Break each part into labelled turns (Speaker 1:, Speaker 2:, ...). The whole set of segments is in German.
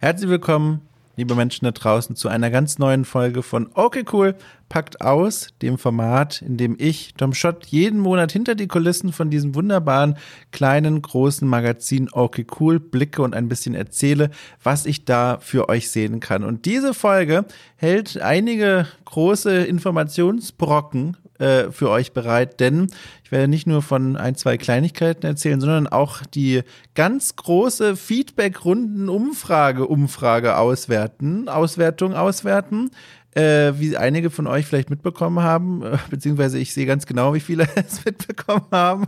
Speaker 1: Herzlich willkommen, liebe Menschen da draußen, zu einer ganz neuen Folge von Okay Cool packt aus, dem Format, in dem ich, Tom Schott, jeden Monat hinter die Kulissen von diesem wunderbaren, kleinen, großen Magazin Okay Cool blicke und ein bisschen erzähle, was ich da für euch sehen kann. Und diese Folge hält einige große Informationsbrocken äh, für euch bereit, denn ich werde nicht nur von ein, zwei Kleinigkeiten erzählen, sondern auch die ganz große Feedback-Runden-Umfrage, Umfrage auswerten, Auswertung auswerten. Äh, wie einige von euch vielleicht mitbekommen haben, äh, beziehungsweise ich sehe ganz genau, wie viele es mitbekommen haben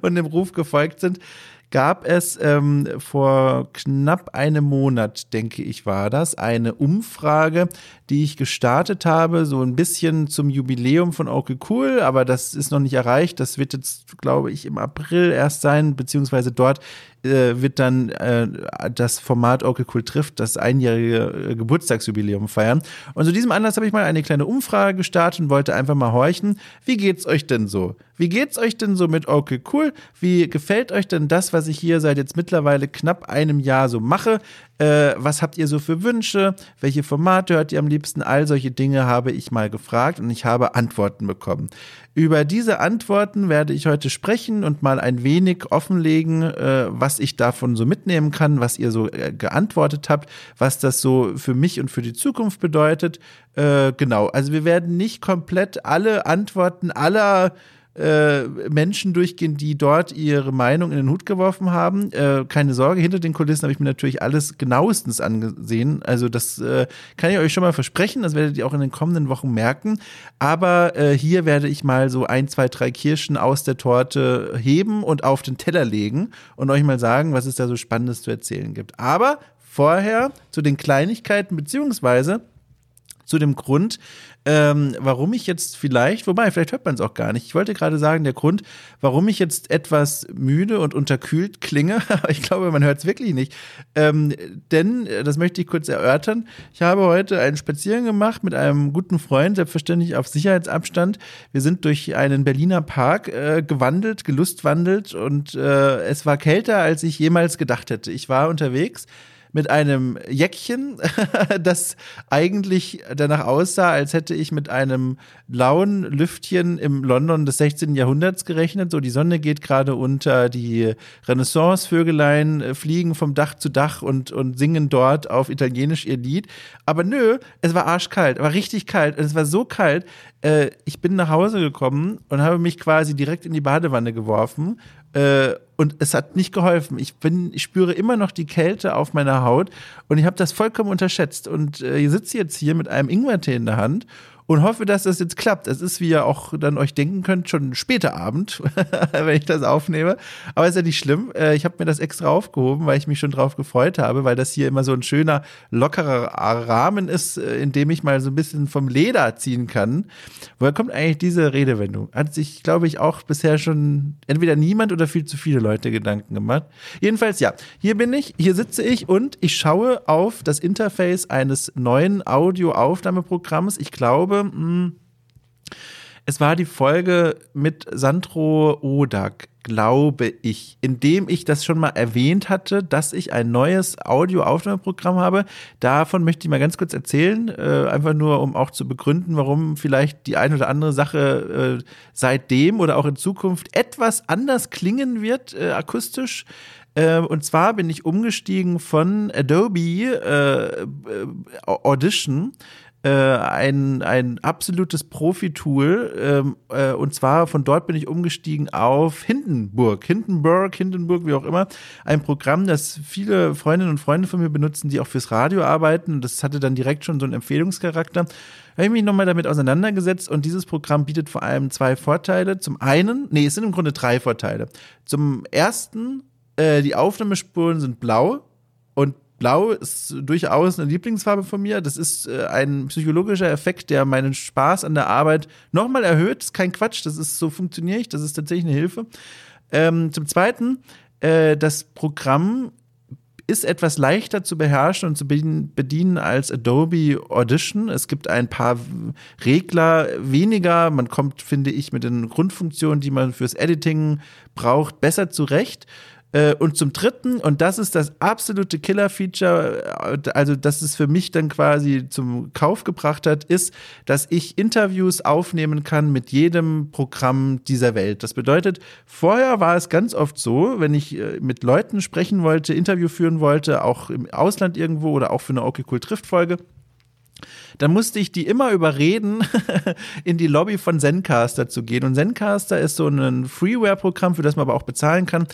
Speaker 1: und dem Ruf gefolgt sind gab es ähm, vor knapp einem Monat, denke ich, war das, eine Umfrage, die ich gestartet habe, so ein bisschen zum Jubiläum von Okay Cool, aber das ist noch nicht erreicht. Das wird jetzt, glaube ich, im April erst sein, beziehungsweise dort äh, wird dann äh, das Format Okay Cool trifft das einjährige äh, Geburtstagsjubiläum feiern. Und zu diesem Anlass habe ich mal eine kleine Umfrage gestartet und wollte einfach mal horchen, wie geht's euch denn so? Wie geht's euch denn so mit Okay Cool? Wie gefällt euch denn das, was ich hier seit jetzt mittlerweile knapp einem Jahr so mache? Äh, was habt ihr so für Wünsche? Welche Formate hört ihr am liebsten? All solche Dinge habe ich mal gefragt und ich habe Antworten bekommen. Über diese Antworten werde ich heute sprechen und mal ein wenig offenlegen, äh, was ich davon so mitnehmen kann, was ihr so äh, geantwortet habt, was das so für mich und für die Zukunft bedeutet. Äh, genau, also wir werden nicht komplett alle Antworten aller äh, Menschen durchgehen, die dort ihre Meinung in den Hut geworfen haben. Äh, keine Sorge, hinter den Kulissen habe ich mir natürlich alles genauestens angesehen. Also das äh, kann ich euch schon mal versprechen, das werdet ihr auch in den kommenden Wochen merken. Aber äh, hier werde ich mal so ein, zwei, drei Kirschen aus der Torte heben und auf den Teller legen und euch mal sagen, was es da so Spannendes zu erzählen gibt. Aber vorher zu den Kleinigkeiten beziehungsweise zu dem Grund, ähm, warum ich jetzt vielleicht, wobei, vielleicht hört man es auch gar nicht. Ich wollte gerade sagen, der Grund, warum ich jetzt etwas müde und unterkühlt klinge, aber ich glaube, man hört es wirklich nicht. Ähm, denn, äh, das möchte ich kurz erörtern, ich habe heute einen Spaziergang gemacht mit einem guten Freund, selbstverständlich auf Sicherheitsabstand. Wir sind durch einen Berliner Park äh, gewandelt, gelustwandelt und äh, es war kälter, als ich jemals gedacht hätte. Ich war unterwegs mit einem Jäckchen, das eigentlich danach aussah, als hätte ich mit einem blauen Lüftchen im London des 16. Jahrhunderts gerechnet. So, die Sonne geht gerade unter, die Renaissance-Vögelein äh, fliegen vom Dach zu Dach und, und singen dort auf Italienisch ihr Lied. Aber nö, es war arschkalt, war richtig kalt. Es war so kalt, äh, ich bin nach Hause gekommen und habe mich quasi direkt in die Badewanne geworfen äh, und es hat nicht geholfen. Ich bin, ich spüre immer noch die Kälte auf meiner Haut und ich habe das vollkommen unterschätzt. Und äh, ich sitze jetzt hier mit einem Ingwertee in der Hand und hoffe, dass das jetzt klappt. Es ist, wie ihr auch dann euch denken könnt, schon später Abend, wenn ich das aufnehme. Aber ist ja nicht schlimm. Äh, ich habe mir das extra aufgehoben, weil ich mich schon drauf gefreut habe, weil das hier immer so ein schöner, lockerer Rahmen ist, äh, in dem ich mal so ein bisschen vom Leder ziehen kann. Woher kommt eigentlich diese Redewendung? Hat sich, glaube ich, auch bisher schon entweder niemand oder viel zu viele Leute Gedanken gemacht. Jedenfalls, ja, hier bin ich, hier sitze ich und ich schaue auf das Interface eines neuen Audioaufnahmeprogramms. Ich glaube, mh, hm, es war die Folge mit Sandro Odak, glaube ich, in dem ich das schon mal erwähnt hatte, dass ich ein neues Audioaufnahmeprogramm habe. Davon möchte ich mal ganz kurz erzählen, äh, einfach nur, um auch zu begründen, warum vielleicht die eine oder andere Sache äh, seitdem oder auch in Zukunft etwas anders klingen wird, äh, akustisch. Äh, und zwar bin ich umgestiegen von Adobe äh, äh, Audition äh, ein, ein absolutes Profi-Tool. Ähm, äh, und zwar von dort bin ich umgestiegen auf Hindenburg. Hindenburg, Hindenburg, wie auch immer. Ein Programm, das viele Freundinnen und Freunde von mir benutzen, die auch fürs Radio arbeiten. Das hatte dann direkt schon so einen Empfehlungscharakter. Da habe ich mich nochmal damit auseinandergesetzt und dieses Programm bietet vor allem zwei Vorteile. Zum einen, nee, es sind im Grunde drei Vorteile. Zum ersten, äh, die Aufnahmespuren sind blau und Blau ist durchaus eine Lieblingsfarbe von mir. Das ist äh, ein psychologischer Effekt, der meinen Spaß an der Arbeit nochmal erhöht. Das ist kein Quatsch, das ist so funktioniere ich, das ist tatsächlich eine Hilfe. Ähm, zum Zweiten, äh, das Programm ist etwas leichter zu beherrschen und zu bedienen als Adobe Audition. Es gibt ein paar Regler weniger. Man kommt, finde ich, mit den Grundfunktionen, die man fürs Editing braucht, besser zurecht. Äh, und zum dritten, und das ist das absolute Killer-Feature, äh, also das es für mich dann quasi zum Kauf gebracht hat, ist, dass ich Interviews aufnehmen kann mit jedem Programm dieser Welt. Das bedeutet, vorher war es ganz oft so, wenn ich äh, mit Leuten sprechen wollte, Interview führen wollte, auch im Ausland irgendwo oder auch für eine Okay Cool Trifft Folge, dann musste ich die immer überreden, in die Lobby von Zencaster zu gehen. Und Zencaster ist so ein Freeware-Programm, für das man aber auch bezahlen kann,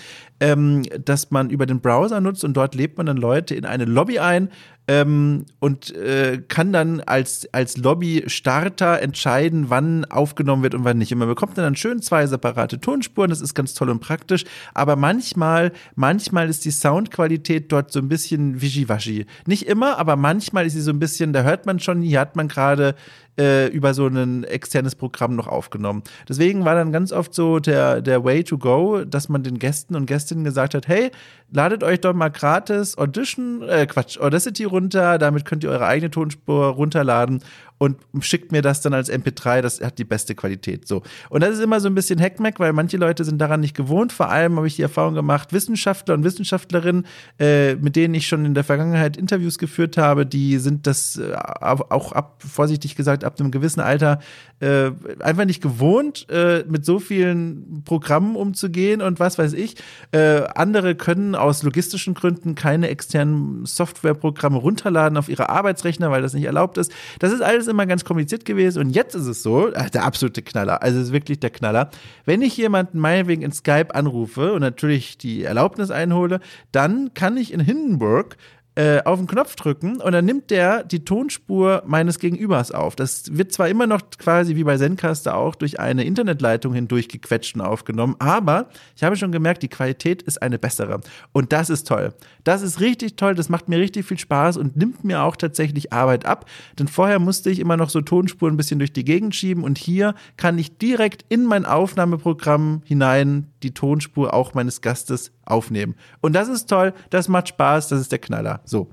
Speaker 1: ähm, das man über den Browser nutzt und dort lebt man dann Leute in eine Lobby ein, ähm, und äh, kann dann als, als Lobby-Starter entscheiden, wann aufgenommen wird und wann nicht. Und man bekommt dann schön zwei separate Tonspuren, das ist ganz toll und praktisch, aber manchmal, manchmal ist die Soundqualität dort so ein bisschen wischiwaschi. Nicht immer, aber manchmal ist sie so ein bisschen, da hört man schon, hier hat man gerade äh, über so ein externes Programm noch aufgenommen. Deswegen war dann ganz oft so der, der Way to go, dass man den Gästen und Gästinnen gesagt hat, hey, ladet euch doch mal gratis Audition, äh, Quatsch, Audacity runter, damit könnt ihr eure eigene Tonspur runterladen und schickt mir das dann als MP3, das hat die beste Qualität. So. Und das ist immer so ein bisschen Hackmack, weil manche Leute sind daran nicht gewohnt. Vor allem habe ich die Erfahrung gemacht, Wissenschaftler und Wissenschaftlerinnen, äh, mit denen ich schon in der Vergangenheit Interviews geführt habe, die sind das äh, auch ab, vorsichtig gesagt, ab einem gewissen Alter äh, einfach nicht gewohnt, äh, mit so vielen Programmen umzugehen und was weiß ich. Äh, andere können aus logistischen Gründen keine externen Softwareprogramme runterladen auf ihre Arbeitsrechner, weil das nicht erlaubt ist. Das ist alles immer ganz kompliziert gewesen und jetzt ist es so, ach, der absolute Knaller, also es ist wirklich der Knaller. Wenn ich jemanden meinetwegen in Skype anrufe und natürlich die Erlaubnis einhole, dann kann ich in Hindenburg äh, auf den Knopf drücken und dann nimmt der die Tonspur meines Gegenübers auf. Das wird zwar immer noch quasi wie bei Zencaster auch durch eine Internetleitung hindurch gequetscht und aufgenommen, aber ich habe schon gemerkt, die Qualität ist eine bessere. Und das ist toll. Das ist richtig toll, das macht mir richtig viel Spaß und nimmt mir auch tatsächlich Arbeit ab. Denn vorher musste ich immer noch so Tonspuren ein bisschen durch die Gegend schieben und hier kann ich direkt in mein Aufnahmeprogramm hinein die Tonspur auch meines Gastes aufnehmen. Und das ist toll, das macht Spaß, das ist der Knaller. So.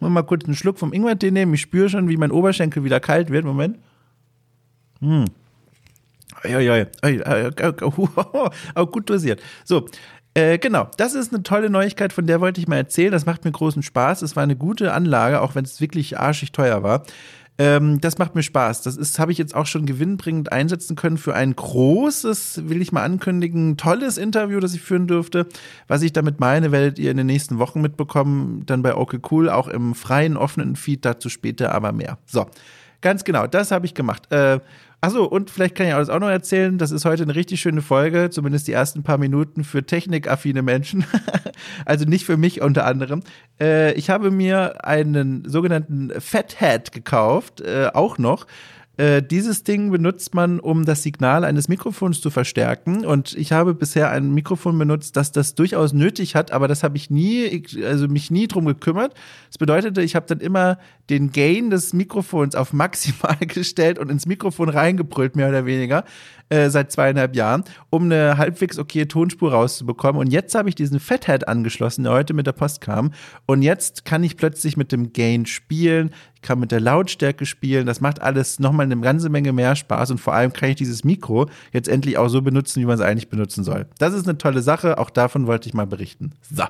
Speaker 1: Mal kurz einen Schluck vom Ingwertee nehmen. Ich spüre schon, wie mein Oberschenkel wieder kalt wird. Moment. Hm. Oi, Auch gut dosiert. So, äh, genau, das ist eine tolle Neuigkeit, von der wollte ich mal erzählen. Das macht mir großen Spaß. Es war eine gute Anlage, auch wenn es wirklich arschig teuer war. Ähm, das macht mir Spaß. Das ist, habe ich jetzt auch schon gewinnbringend einsetzen können für ein großes, will ich mal ankündigen, tolles Interview, das ich führen dürfte. Was ich damit meine, werdet ihr in den nächsten Wochen mitbekommen. Dann bei Okay Cool, auch im freien, offenen Feed, dazu später aber mehr. So. Ganz genau, das habe ich gemacht. Äh, Achso, und vielleicht kann ich alles auch noch erzählen. Das ist heute eine richtig schöne Folge, zumindest die ersten paar Minuten für technikaffine Menschen. also nicht für mich unter anderem. Äh, ich habe mir einen sogenannten Fathead gekauft, äh, auch noch. Äh, dieses Ding benutzt man, um das Signal eines Mikrofons zu verstärken. Und ich habe bisher ein Mikrofon benutzt, das das durchaus nötig hat, aber das habe ich nie, also mich nie drum gekümmert. Das bedeutete, ich habe dann immer den Gain des Mikrofons auf maximal gestellt und ins Mikrofon reingebrüllt, mehr oder weniger, äh, seit zweieinhalb Jahren, um eine halbwegs okay Tonspur rauszubekommen. Und jetzt habe ich diesen Fathead angeschlossen, der heute mit der Post kam. Und jetzt kann ich plötzlich mit dem Gain spielen. Kann mit der Lautstärke spielen. Das macht alles nochmal eine ganze Menge mehr Spaß. Und vor allem kann ich dieses Mikro jetzt endlich auch so benutzen, wie man es eigentlich benutzen soll. Das ist eine tolle Sache. Auch davon wollte ich mal berichten. So.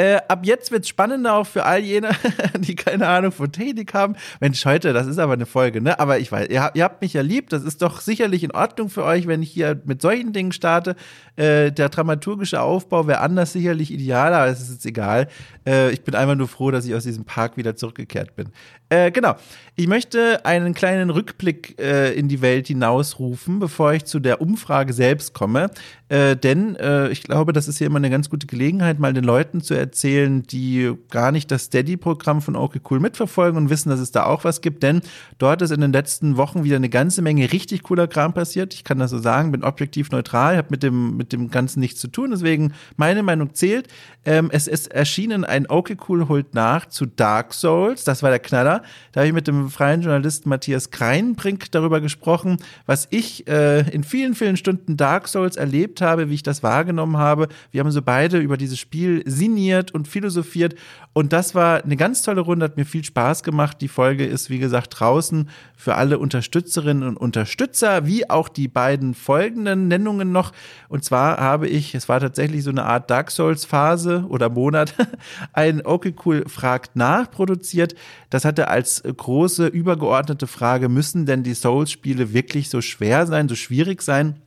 Speaker 1: Äh, ab jetzt wird es spannender auch für all jene, die keine Ahnung von Technik haben. Mensch, heute, das ist aber eine Folge, ne? Aber ich weiß, ihr, ihr, habt mich ja lieb. Das ist doch sicherlich in Ordnung für euch, wenn ich hier mit solchen Dingen starte. Äh, der dramaturgische Aufbau wäre anders sicherlich idealer, aber es ist jetzt egal. Äh, ich bin einfach nur froh, dass ich aus diesem Park wieder zurückgekehrt bin. Äh, genau. Ich möchte einen kleinen Rückblick äh, in die Welt hinausrufen, bevor ich zu der Umfrage selbst komme. Äh, denn ich glaube, das ist hier immer eine ganz gute Gelegenheit, mal den Leuten zu erzählen, die gar nicht das Steady-Programm von OK Cool mitverfolgen und wissen, dass es da auch was gibt. Denn dort ist in den letzten Wochen wieder eine ganze Menge richtig cooler Kram passiert. Ich kann das so sagen, bin objektiv neutral, habe mit dem, mit dem Ganzen nichts zu tun. Deswegen meine Meinung zählt. Ähm, es ist erschienen ein OK Cool holt nach zu Dark Souls. Das war der Knaller. Da habe ich mit dem freien Journalisten Matthias Kreinbrink darüber gesprochen, was ich äh, in vielen, vielen Stunden Dark Souls erlebt habe, wie ich das wahrgenommen habe. Wir haben so beide über dieses Spiel sinniert sinniert und philosophiert. Und das war eine ganz tolle Runde, hat mir viel Spaß gemacht. Die Folge ist, wie gesagt, draußen für alle Unterstützerinnen und Unterstützer, wie auch die beiden folgenden Nennungen noch. Und zwar habe ich, es war tatsächlich so eine Art Dark Souls Phase oder Monat, ein Okay Cool fragt nach produziert. Das hatte als große übergeordnete Frage, müssen denn die Souls-Spiele wirklich so schwer sein, so schwierig sein?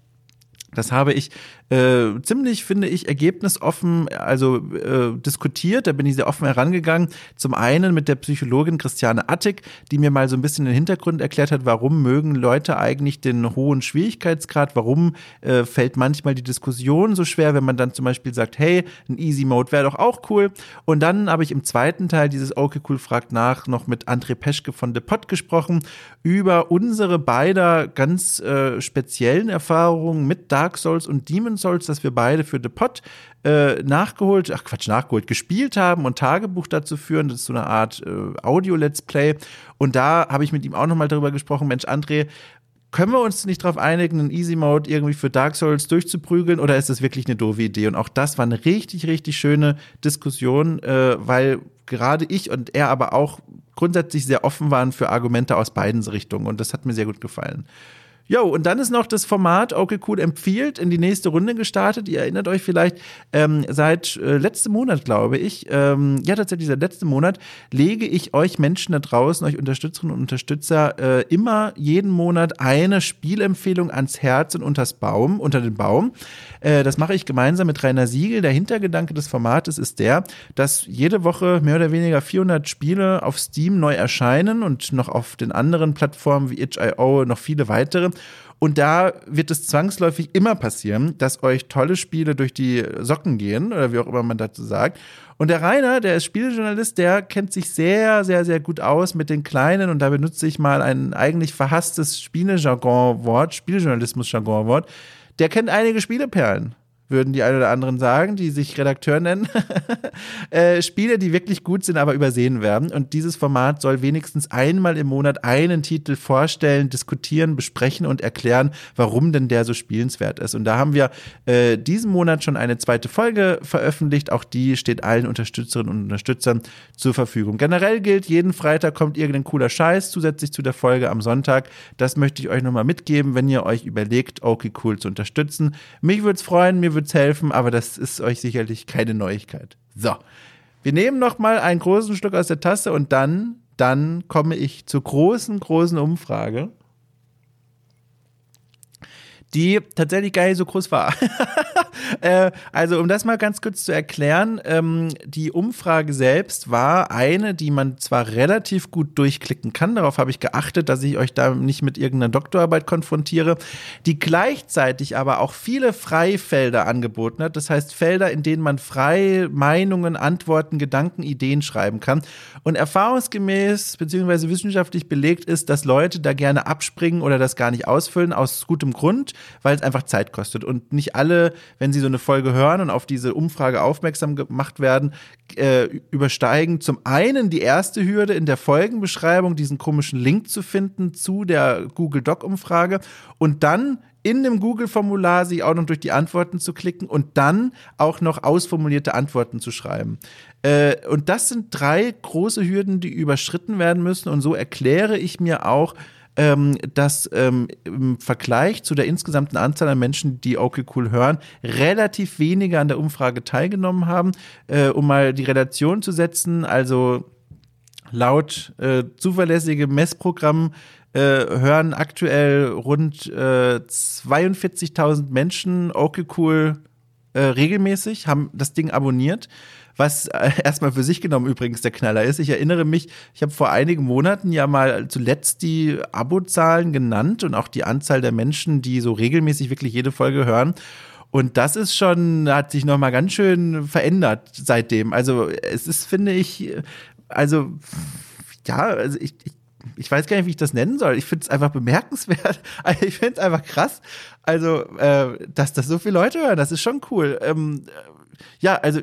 Speaker 1: Das habe ich äh, ziemlich, finde ich, ergebnisoffen, also äh, diskutiert. Da bin ich sehr offen herangegangen. Zum einen mit der Psychologin Christiane Attig, die mir mal so ein bisschen den Hintergrund erklärt hat, warum mögen Leute eigentlich den hohen Schwierigkeitsgrad, warum äh, fällt manchmal die Diskussion so schwer, wenn man dann zum Beispiel sagt, hey, ein Easy Mode wäre doch auch cool. Und dann habe ich im zweiten Teil dieses Okay Cool fragt nach noch mit André Peschke von The Pot gesprochen über unsere beider ganz äh, speziellen Erfahrungen mit Dark Souls und Demon's Souls, dass wir beide für The Pot äh, nachgeholt, ach Quatsch, nachgeholt, gespielt haben und Tagebuch dazu führen. Das ist so eine Art äh, Audio-Let's Play. Und da habe ich mit ihm auch nochmal darüber gesprochen, Mensch, André, können wir uns nicht darauf einigen, einen Easy Mode irgendwie für Dark Souls durchzuprügeln oder ist das wirklich eine doofe Idee? Und auch das war eine richtig, richtig schöne Diskussion, äh, weil gerade ich und er aber auch grundsätzlich sehr offen waren für Argumente aus beiden Richtungen und das hat mir sehr gut gefallen. Jo, und dann ist noch das Format Okay Cool empfiehlt in die nächste Runde gestartet. Ihr erinnert euch vielleicht, ähm, seit äh, letztem Monat, glaube ich, ähm, ja tatsächlich seit letztem Monat, lege ich euch Menschen da draußen, euch Unterstützerinnen und Unterstützer, äh, immer jeden Monat eine Spielempfehlung ans Herz und unters Baum, unter den Baum. Äh, das mache ich gemeinsam mit Rainer Siegel. Der Hintergedanke des Formates ist der, dass jede Woche mehr oder weniger 400 Spiele auf Steam neu erscheinen und noch auf den anderen Plattformen wie itch.io noch viele weitere. Und da wird es zwangsläufig immer passieren, dass euch tolle Spiele durch die Socken gehen oder wie auch immer man dazu sagt. Und der Rainer, der ist Spielejournalist, der kennt sich sehr, sehr, sehr gut aus mit den Kleinen und da benutze ich mal ein eigentlich verhasstes Spielejargon-Wort, Spielejournalismus-Jargon-Wort. Der kennt einige Spieleperlen würden die ein oder anderen sagen, die sich Redakteur nennen. äh, Spiele, die wirklich gut sind, aber übersehen werden. Und dieses Format soll wenigstens einmal im Monat einen Titel vorstellen, diskutieren, besprechen und erklären, warum denn der so spielenswert ist. Und da haben wir äh, diesen Monat schon eine zweite Folge veröffentlicht. Auch die steht allen Unterstützerinnen und Unterstützern zur Verfügung. Generell gilt, jeden Freitag kommt irgendein cooler Scheiß zusätzlich zu der Folge am Sonntag. Das möchte ich euch nochmal mitgeben, wenn ihr euch überlegt, okay, cool zu unterstützen. Mich würde es freuen, mir würde wird's helfen, aber das ist euch sicherlich keine Neuigkeit. So. Wir nehmen noch mal einen großen Schluck aus der Tasse und dann, dann komme ich zur großen, großen Umfrage die tatsächlich gar nicht so groß war. äh, also, um das mal ganz kurz zu erklären, ähm, die Umfrage selbst war eine, die man zwar relativ gut durchklicken kann, darauf habe ich geachtet, dass ich euch da nicht mit irgendeiner Doktorarbeit konfrontiere, die gleichzeitig aber auch viele Freifelder angeboten hat. Das heißt, Felder, in denen man frei Meinungen, Antworten, Gedanken, Ideen schreiben kann. Und erfahrungsgemäß beziehungsweise wissenschaftlich belegt ist, dass Leute da gerne abspringen oder das gar nicht ausfüllen, aus gutem Grund weil es einfach Zeit kostet. Und nicht alle, wenn sie so eine Folge hören und auf diese Umfrage aufmerksam gemacht werden, äh, übersteigen zum einen die erste Hürde in der Folgenbeschreibung, diesen komischen Link zu finden zu der Google Doc-Umfrage und dann in dem Google-Formular sich auch noch durch die Antworten zu klicken und dann auch noch ausformulierte Antworten zu schreiben. Äh, und das sind drei große Hürden, die überschritten werden müssen. Und so erkläre ich mir auch, ähm, dass ähm, im Vergleich zu der insgesamten Anzahl an Menschen, die Okay Cool hören, relativ wenige an der Umfrage teilgenommen haben. Äh, um mal die Relation zu setzen, also laut äh, zuverlässigem Messprogramm äh, hören aktuell rund äh, 42.000 Menschen Okay Cool äh, regelmäßig, haben das Ding abonniert was äh, erstmal für sich genommen übrigens der Knaller ist. Ich erinnere mich, ich habe vor einigen Monaten ja mal zuletzt die Abozahlen genannt und auch die Anzahl der Menschen, die so regelmäßig wirklich jede Folge hören. Und das ist schon, hat sich nochmal ganz schön verändert seitdem. Also es ist, finde ich, also ja, also ich, ich ich weiß gar nicht, wie ich das nennen soll. Ich finde es einfach bemerkenswert. Also ich finde es einfach krass. Also, äh, dass das so viele Leute hören, das ist schon cool. Ähm, ja, also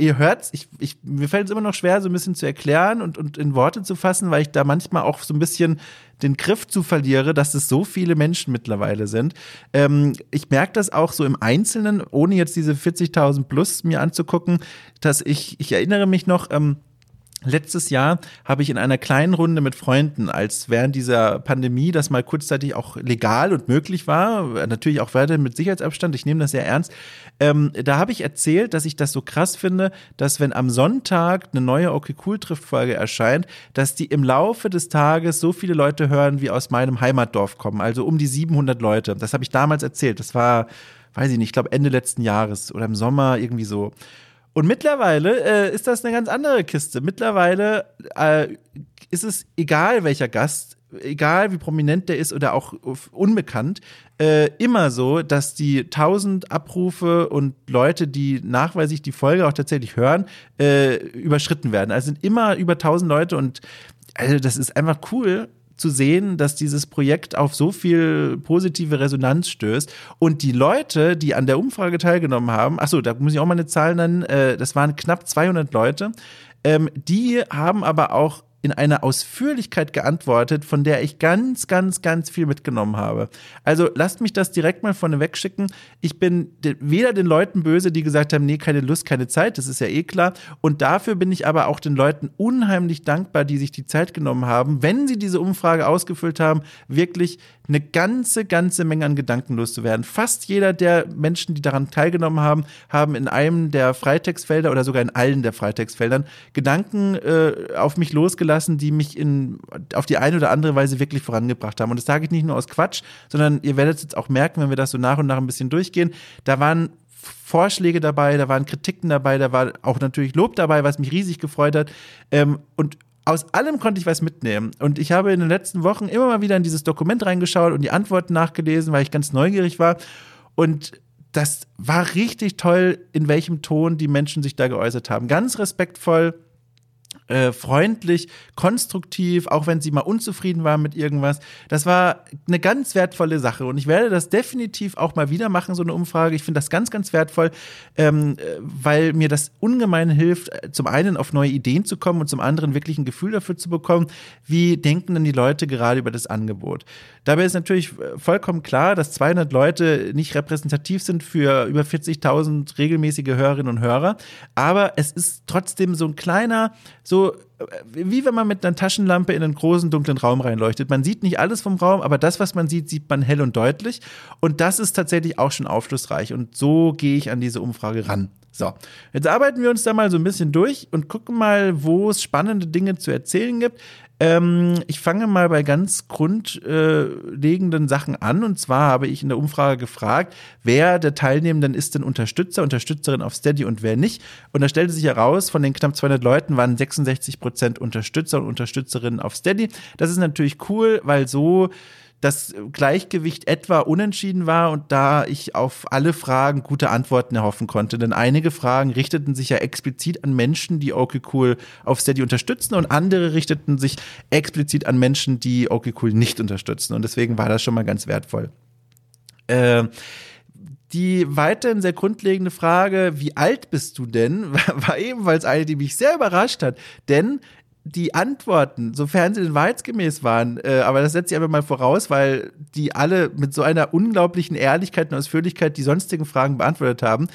Speaker 1: ihr hört's, ich, ich, mir fällt es immer noch schwer, so ein bisschen zu erklären und, und in Worte zu fassen, weil ich da manchmal auch so ein bisschen den Griff zu verliere, dass es so viele Menschen mittlerweile sind. Ähm, ich merke das auch so im Einzelnen, ohne jetzt diese 40.000 plus mir anzugucken, dass ich, ich erinnere mich noch, ähm, Letztes Jahr habe ich in einer kleinen Runde mit Freunden, als während dieser Pandemie das mal kurzzeitig auch legal und möglich war, natürlich auch weiter mit Sicherheitsabstand, ich nehme das sehr ernst, ähm, da habe ich erzählt, dass ich das so krass finde, dass wenn am Sonntag eine neue Okay Cool trifft Folge erscheint, dass die im Laufe des Tages so viele Leute hören, wie aus meinem Heimatdorf kommen, also um die 700 Leute. Das habe ich damals erzählt, das war, weiß ich nicht, ich glaube Ende letzten Jahres oder im Sommer irgendwie so. Und mittlerweile äh, ist das eine ganz andere Kiste. Mittlerweile äh, ist es egal, welcher Gast, egal wie prominent der ist oder auch unbekannt, äh, immer so, dass die tausend Abrufe und Leute, die nachweislich die Folge auch tatsächlich hören, äh, überschritten werden. Also sind immer über tausend Leute und also das ist einfach cool zu sehen, dass dieses Projekt auf so viel positive Resonanz stößt. Und die Leute, die an der Umfrage teilgenommen haben, achso, da muss ich auch mal eine Zahl nennen, äh, das waren knapp 200 Leute, ähm, die haben aber auch in einer Ausführlichkeit geantwortet, von der ich ganz, ganz, ganz viel mitgenommen habe. Also lasst mich das direkt mal vorne wegschicken. Ich bin weder den Leuten böse, die gesagt haben, nee, keine Lust, keine Zeit, das ist ja eh klar. Und dafür bin ich aber auch den Leuten unheimlich dankbar, die sich die Zeit genommen haben, wenn sie diese Umfrage ausgefüllt haben, wirklich eine ganze, ganze Menge an Gedanken loszuwerden. Fast jeder der Menschen, die daran teilgenommen haben, haben in einem der Freitextfelder oder sogar in allen der Freitextfeldern Gedanken äh, auf mich losgelassen, die mich in, auf die eine oder andere Weise wirklich vorangebracht haben. Und das sage ich nicht nur aus Quatsch, sondern ihr werdet es jetzt auch merken, wenn wir das so nach und nach ein bisschen durchgehen. Da waren Vorschläge dabei, da waren Kritiken dabei, da war auch natürlich Lob dabei, was mich riesig gefreut hat. Ähm, und aus allem konnte ich was mitnehmen. Und ich habe in den letzten Wochen immer mal wieder in dieses Dokument reingeschaut und die Antworten nachgelesen, weil ich ganz neugierig war. Und das war richtig toll, in welchem Ton die Menschen sich da geäußert haben. Ganz respektvoll äh, freundlich, konstruktiv, auch wenn sie mal unzufrieden waren mit irgendwas. Das war eine ganz wertvolle Sache und ich werde das definitiv auch mal wieder machen, so eine Umfrage. Ich finde das ganz, ganz wertvoll, ähm, äh, weil mir das ungemein hilft, äh, zum einen auf neue Ideen zu kommen und zum anderen wirklich ein Gefühl dafür zu bekommen, wie denken denn die Leute gerade über das Angebot. Dabei ist natürlich vollkommen klar, dass 200 Leute nicht repräsentativ sind für über 40.000 regelmäßige Hörerinnen und Hörer, aber es ist trotzdem so ein kleiner, so wie wenn man mit einer Taschenlampe in einen großen dunklen Raum reinleuchtet. Man sieht nicht alles vom Raum, aber das, was man sieht, sieht man hell und deutlich. Und das ist tatsächlich auch schon aufschlussreich. Und so gehe ich an diese Umfrage ran. So, jetzt arbeiten wir uns da mal so ein bisschen durch und gucken mal, wo es spannende Dinge zu erzählen gibt. Ähm, ich fange mal bei ganz grundlegenden Sachen an. Und zwar habe ich in der Umfrage gefragt, wer der Teilnehmenden ist denn Unterstützer, Unterstützerin auf Steady und wer nicht. Und da stellte sich heraus, von den knapp 200 Leuten waren 66 Prozent Unterstützer und Unterstützerinnen auf Steady. Das ist natürlich cool, weil so das Gleichgewicht etwa unentschieden war und da ich auf alle Fragen gute Antworten erhoffen konnte. Denn einige Fragen richteten sich ja explizit an Menschen, die okay cool auf Steady unterstützen und andere richteten sich explizit an Menschen, die okay cool nicht unterstützen. Und deswegen war das schon mal ganz wertvoll. Äh, die weiterhin sehr grundlegende Frage, wie alt bist du denn, war ebenfalls eine, die mich sehr überrascht hat. Denn die Antworten, sofern sie denn wahrheitsgemäß waren, äh, aber das setze ich einfach mal voraus, weil die alle mit so einer unglaublichen Ehrlichkeit und Ausführlichkeit die sonstigen Fragen beantwortet haben.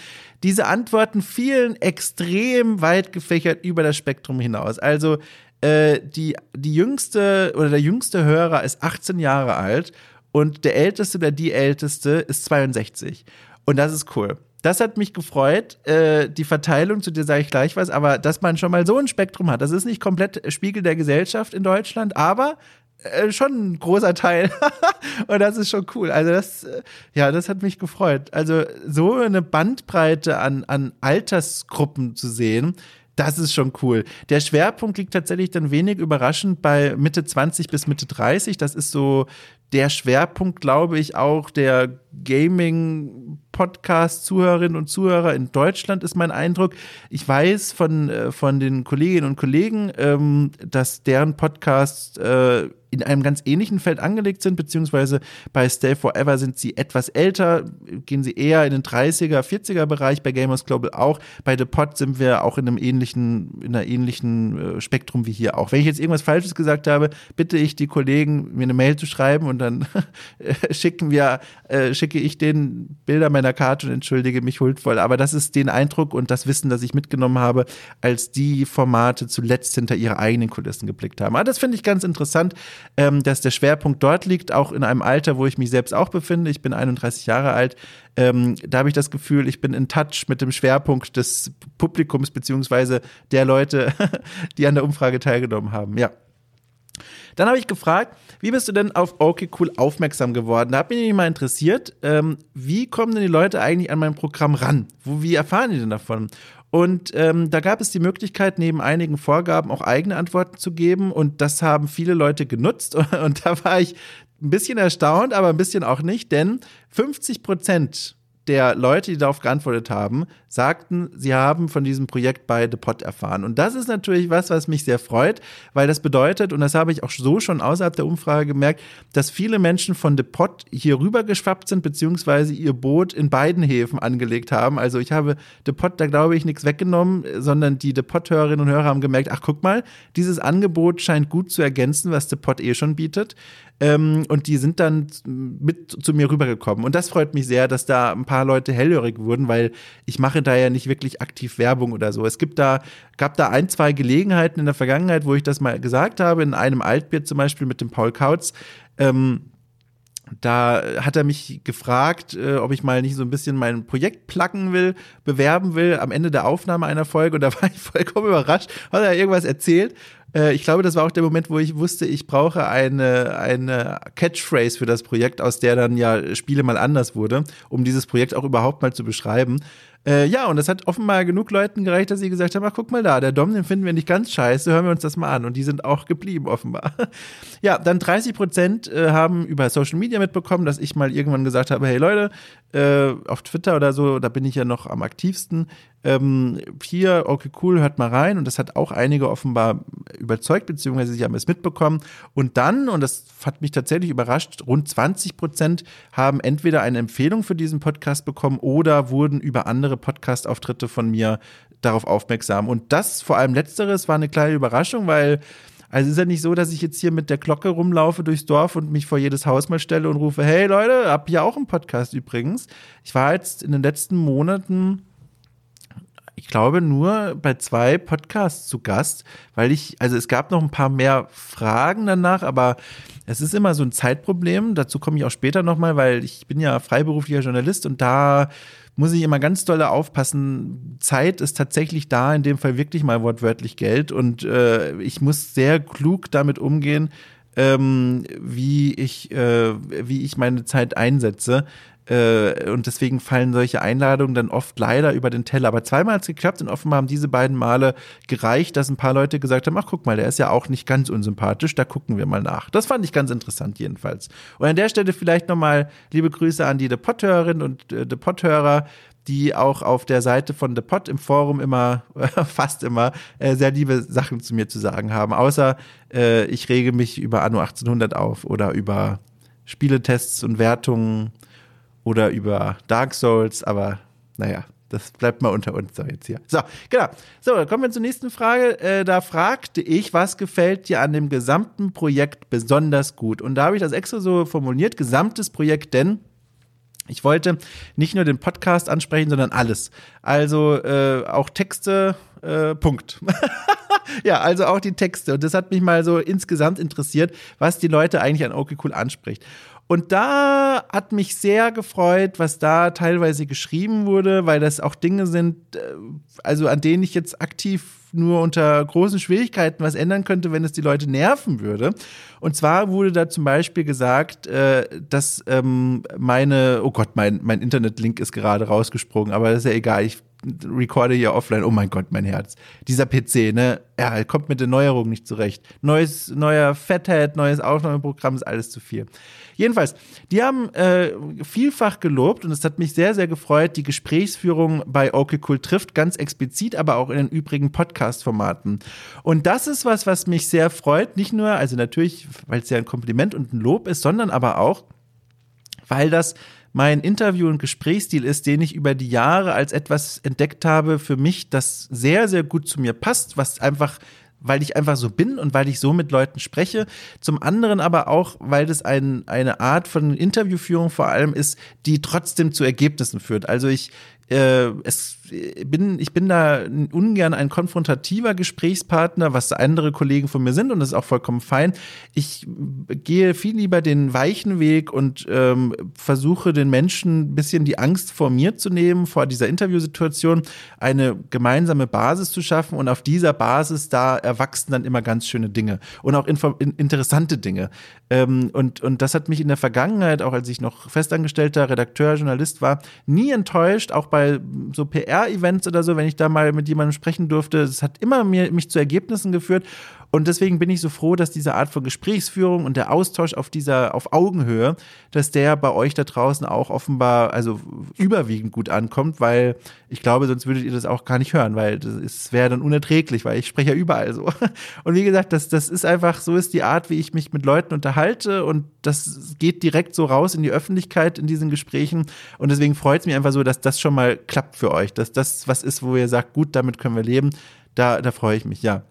Speaker 1: Diese Antworten fielen extrem weit gefächert über das Spektrum hinaus. Also äh, die, die jüngste oder der jüngste Hörer ist 18 Jahre alt und der älteste oder die älteste ist 62. Und das ist cool das hat mich gefreut. Äh, die Verteilung, zu dir sage ich gleich was, aber dass man schon mal so ein Spektrum hat, das ist nicht komplett Spiegel der Gesellschaft in Deutschland, aber äh, schon ein großer Teil. und das ist schon cool. Also das, äh, ja, das hat mich gefreut. Also so eine Bandbreite an, an Altersgruppen zu sehen, das ist schon cool. Der Schwerpunkt liegt tatsächlich dann wenig überraschend bei Mitte 20 bis Mitte 30. Das ist so der Schwerpunkt, glaube ich, auch der Gaming Podcast-Zuhörerinnen und Zuhörer in Deutschland, ist mein Eindruck. Ich weiß von, äh, von den Kolleginnen und Kollegen, ähm, dass deren Podcasts äh, in einem ganz ähnlichen Feld angelegt sind, beziehungsweise bei Stay Forever sind sie etwas älter, gehen sie eher in den 30er, 40er Bereich, bei Gamers Global auch. Bei The Pod sind wir auch in einem ähnlichen, in einer ähnlichen äh, Spektrum wie hier auch. Wenn ich jetzt irgendwas Falsches gesagt habe, bitte ich die Kollegen, mir eine Mail zu schreiben und dann schicken wir, äh, schicke ich denen Bilder meiner Karte und entschuldige mich huldvoll. Aber das ist den Eindruck und das Wissen, das ich mitgenommen habe, als die Formate zuletzt hinter ihre eigenen Kulissen geblickt haben. Aber das finde ich ganz interessant ähm, dass der Schwerpunkt dort liegt, auch in einem Alter, wo ich mich selbst auch befinde. Ich bin 31 Jahre alt. Ähm, da habe ich das Gefühl, ich bin in Touch mit dem Schwerpunkt des Publikums beziehungsweise der Leute, die an der Umfrage teilgenommen haben. Ja. Dann habe ich gefragt, wie bist du denn auf Okay Cool aufmerksam geworden? Da hat mich mal interessiert, ähm, wie kommen denn die Leute eigentlich an mein Programm ran? Wo, wie erfahren die denn davon? Und ähm, da gab es die Möglichkeit, neben einigen Vorgaben auch eigene Antworten zu geben. Und das haben viele Leute genutzt. Und da war ich ein bisschen erstaunt, aber ein bisschen auch nicht, denn 50 Prozent der Leute, die darauf geantwortet haben, sagten, sie haben von diesem Projekt bei The Pot erfahren. Und das ist natürlich was, was mich sehr freut, weil das bedeutet, und das habe ich auch so schon außerhalb der Umfrage gemerkt, dass viele Menschen von The Pot hier rüber geschwappt sind, beziehungsweise ihr Boot in beiden Häfen angelegt haben. Also ich habe The Pot da, glaube ich, nichts weggenommen, sondern die The Pot-Hörerinnen und Hörer haben gemerkt, ach guck mal, dieses Angebot scheint gut zu ergänzen, was The Pot eh schon bietet. Ähm, und die sind dann mit zu mir rübergekommen. Und das freut mich sehr, dass da ein paar Leute hellhörig wurden, weil ich mache da ja nicht wirklich aktiv Werbung oder so. Es gibt da, gab da ein, zwei Gelegenheiten in der Vergangenheit, wo ich das mal gesagt habe, in einem Altbier zum Beispiel mit dem Paul Kautz. Ähm, da hat er mich gefragt, äh, ob ich mal nicht so ein bisschen mein Projekt placken will, bewerben will am Ende der Aufnahme einer Folge. Und da war ich vollkommen überrascht, hat er irgendwas erzählt äh, ich glaube, das war auch der Moment, wo ich wusste, ich brauche eine, eine Catchphrase für das Projekt, aus der dann ja Spiele mal anders wurde, um dieses Projekt auch überhaupt mal zu beschreiben. Äh, ja, und das hat offenbar genug Leuten gereicht, dass sie gesagt haben, ach, guck mal da, der Dom, den finden wir nicht ganz scheiße, hören wir uns das mal an. Und die sind auch geblieben, offenbar. ja, dann 30 Prozent äh, haben über Social Media mitbekommen, dass ich mal irgendwann gesagt habe, hey Leute, äh, auf Twitter oder so, da bin ich ja noch am aktivsten. Ähm, hier, okay, cool, hört mal rein. Und das hat auch einige offenbar überzeugt, beziehungsweise sie haben es mitbekommen. Und dann, und das hat mich tatsächlich überrascht, rund 20 Prozent haben entweder eine Empfehlung für diesen Podcast bekommen oder wurden über andere Podcast-Auftritte von mir darauf aufmerksam. Und das, vor allem letzteres, war eine kleine Überraschung, weil also ist ja nicht so, dass ich jetzt hier mit der Glocke rumlaufe durchs Dorf und mich vor jedes Haus mal stelle und rufe, hey Leute, hab hier auch einen Podcast übrigens. Ich war jetzt in den letzten Monaten ich glaube, nur bei zwei Podcasts zu Gast, weil ich, also es gab noch ein paar mehr Fragen danach, aber es ist immer so ein Zeitproblem. Dazu komme ich auch später nochmal, weil ich bin ja freiberuflicher Journalist und da muss ich immer ganz doll aufpassen. Zeit ist tatsächlich da, in dem Fall wirklich mal wortwörtlich Geld. Und äh, ich muss sehr klug damit umgehen, ähm, wie, ich, äh, wie ich meine Zeit einsetze. Äh, und deswegen fallen solche Einladungen dann oft leider über den Teller. Aber zweimal hat es geklappt und offenbar haben diese beiden Male gereicht, dass ein paar Leute gesagt haben, ach guck mal, der ist ja auch nicht ganz unsympathisch, da gucken wir mal nach. Das fand ich ganz interessant jedenfalls. Und an der Stelle vielleicht nochmal liebe Grüße an die The Pot-Hörerin und äh, The Pot-Hörer, die auch auf der Seite von The im Forum immer, fast immer, äh, sehr liebe Sachen zu mir zu sagen haben. Außer äh, ich rege mich über Anno 1800 auf oder über Spieletests und Wertungen oder über Dark Souls, aber naja, das bleibt mal unter uns so jetzt hier. So, genau. So, dann kommen wir zur nächsten Frage. Äh, da fragte ich, was gefällt dir an dem gesamten Projekt besonders gut? Und da habe ich das extra so formuliert, gesamtes Projekt, denn ich wollte nicht nur den Podcast ansprechen, sondern alles. Also äh, auch Texte, äh, Punkt. ja, also auch die Texte. Und das hat mich mal so insgesamt interessiert, was die Leute eigentlich an Okay Cool anspricht. Und da hat mich sehr gefreut, was da teilweise geschrieben wurde, weil das auch Dinge sind, äh, also an denen ich jetzt aktiv nur unter großen Schwierigkeiten was ändern könnte, wenn es die Leute nerven würde. Und zwar wurde da zum Beispiel gesagt, äh, dass ähm, meine, oh Gott, mein, mein Internetlink ist gerade rausgesprungen, aber das ist ja egal. Ich recorde hier offline. Oh mein Gott, mein Herz. Dieser PC, ne? Er kommt mit den Neuerungen nicht zurecht. Neues, neuer Fathead, neues Aufnahmeprogramm ist alles zu viel. Jedenfalls, die haben äh, vielfach gelobt und es hat mich sehr, sehr gefreut, die Gesprächsführung bei Okay Cool trifft, ganz explizit, aber auch in den übrigen Podcast-Formaten. Und das ist was, was mich sehr freut. Nicht nur, also natürlich, weil es ja ein Kompliment und ein Lob ist, sondern aber auch, weil das mein Interview- und Gesprächsstil ist, den ich über die Jahre als etwas entdeckt habe für mich, das sehr, sehr gut zu mir passt, was einfach weil ich einfach so bin und weil ich so mit Leuten spreche. Zum anderen aber auch, weil das ein, eine Art von Interviewführung vor allem ist, die trotzdem zu Ergebnissen führt. Also ich äh, es bin, ich bin da ungern ein konfrontativer Gesprächspartner, was andere Kollegen von mir sind und das ist auch vollkommen fein. Ich gehe viel lieber den weichen Weg und ähm, versuche den Menschen ein bisschen die Angst vor mir zu nehmen, vor dieser Interviewsituation, eine gemeinsame Basis zu schaffen und auf dieser Basis da erwachsen dann immer ganz schöne Dinge und auch interessante Dinge. Ähm, und, und das hat mich in der Vergangenheit, auch als ich noch festangestellter Redakteur, Journalist war, nie enttäuscht, auch bei so PR-Events oder so, wenn ich da mal mit jemandem sprechen durfte. Es hat immer mir, mich zu Ergebnissen geführt. Und deswegen bin ich so froh, dass diese Art von Gesprächsführung und der Austausch auf dieser, auf Augenhöhe, dass der bei euch da draußen auch offenbar, also überwiegend gut ankommt, weil ich glaube, sonst würdet ihr das auch gar nicht hören, weil es wäre dann unerträglich, weil ich spreche ja überall so. Und wie gesagt, das, das ist einfach, so ist die Art, wie ich mich mit Leuten unterhalte und das geht direkt so raus in die Öffentlichkeit in diesen Gesprächen. Und deswegen freut es mich einfach so, dass das schon mal klappt für euch, dass das was ist, wo ihr sagt, gut, damit können wir leben. Da, da freue ich mich, ja.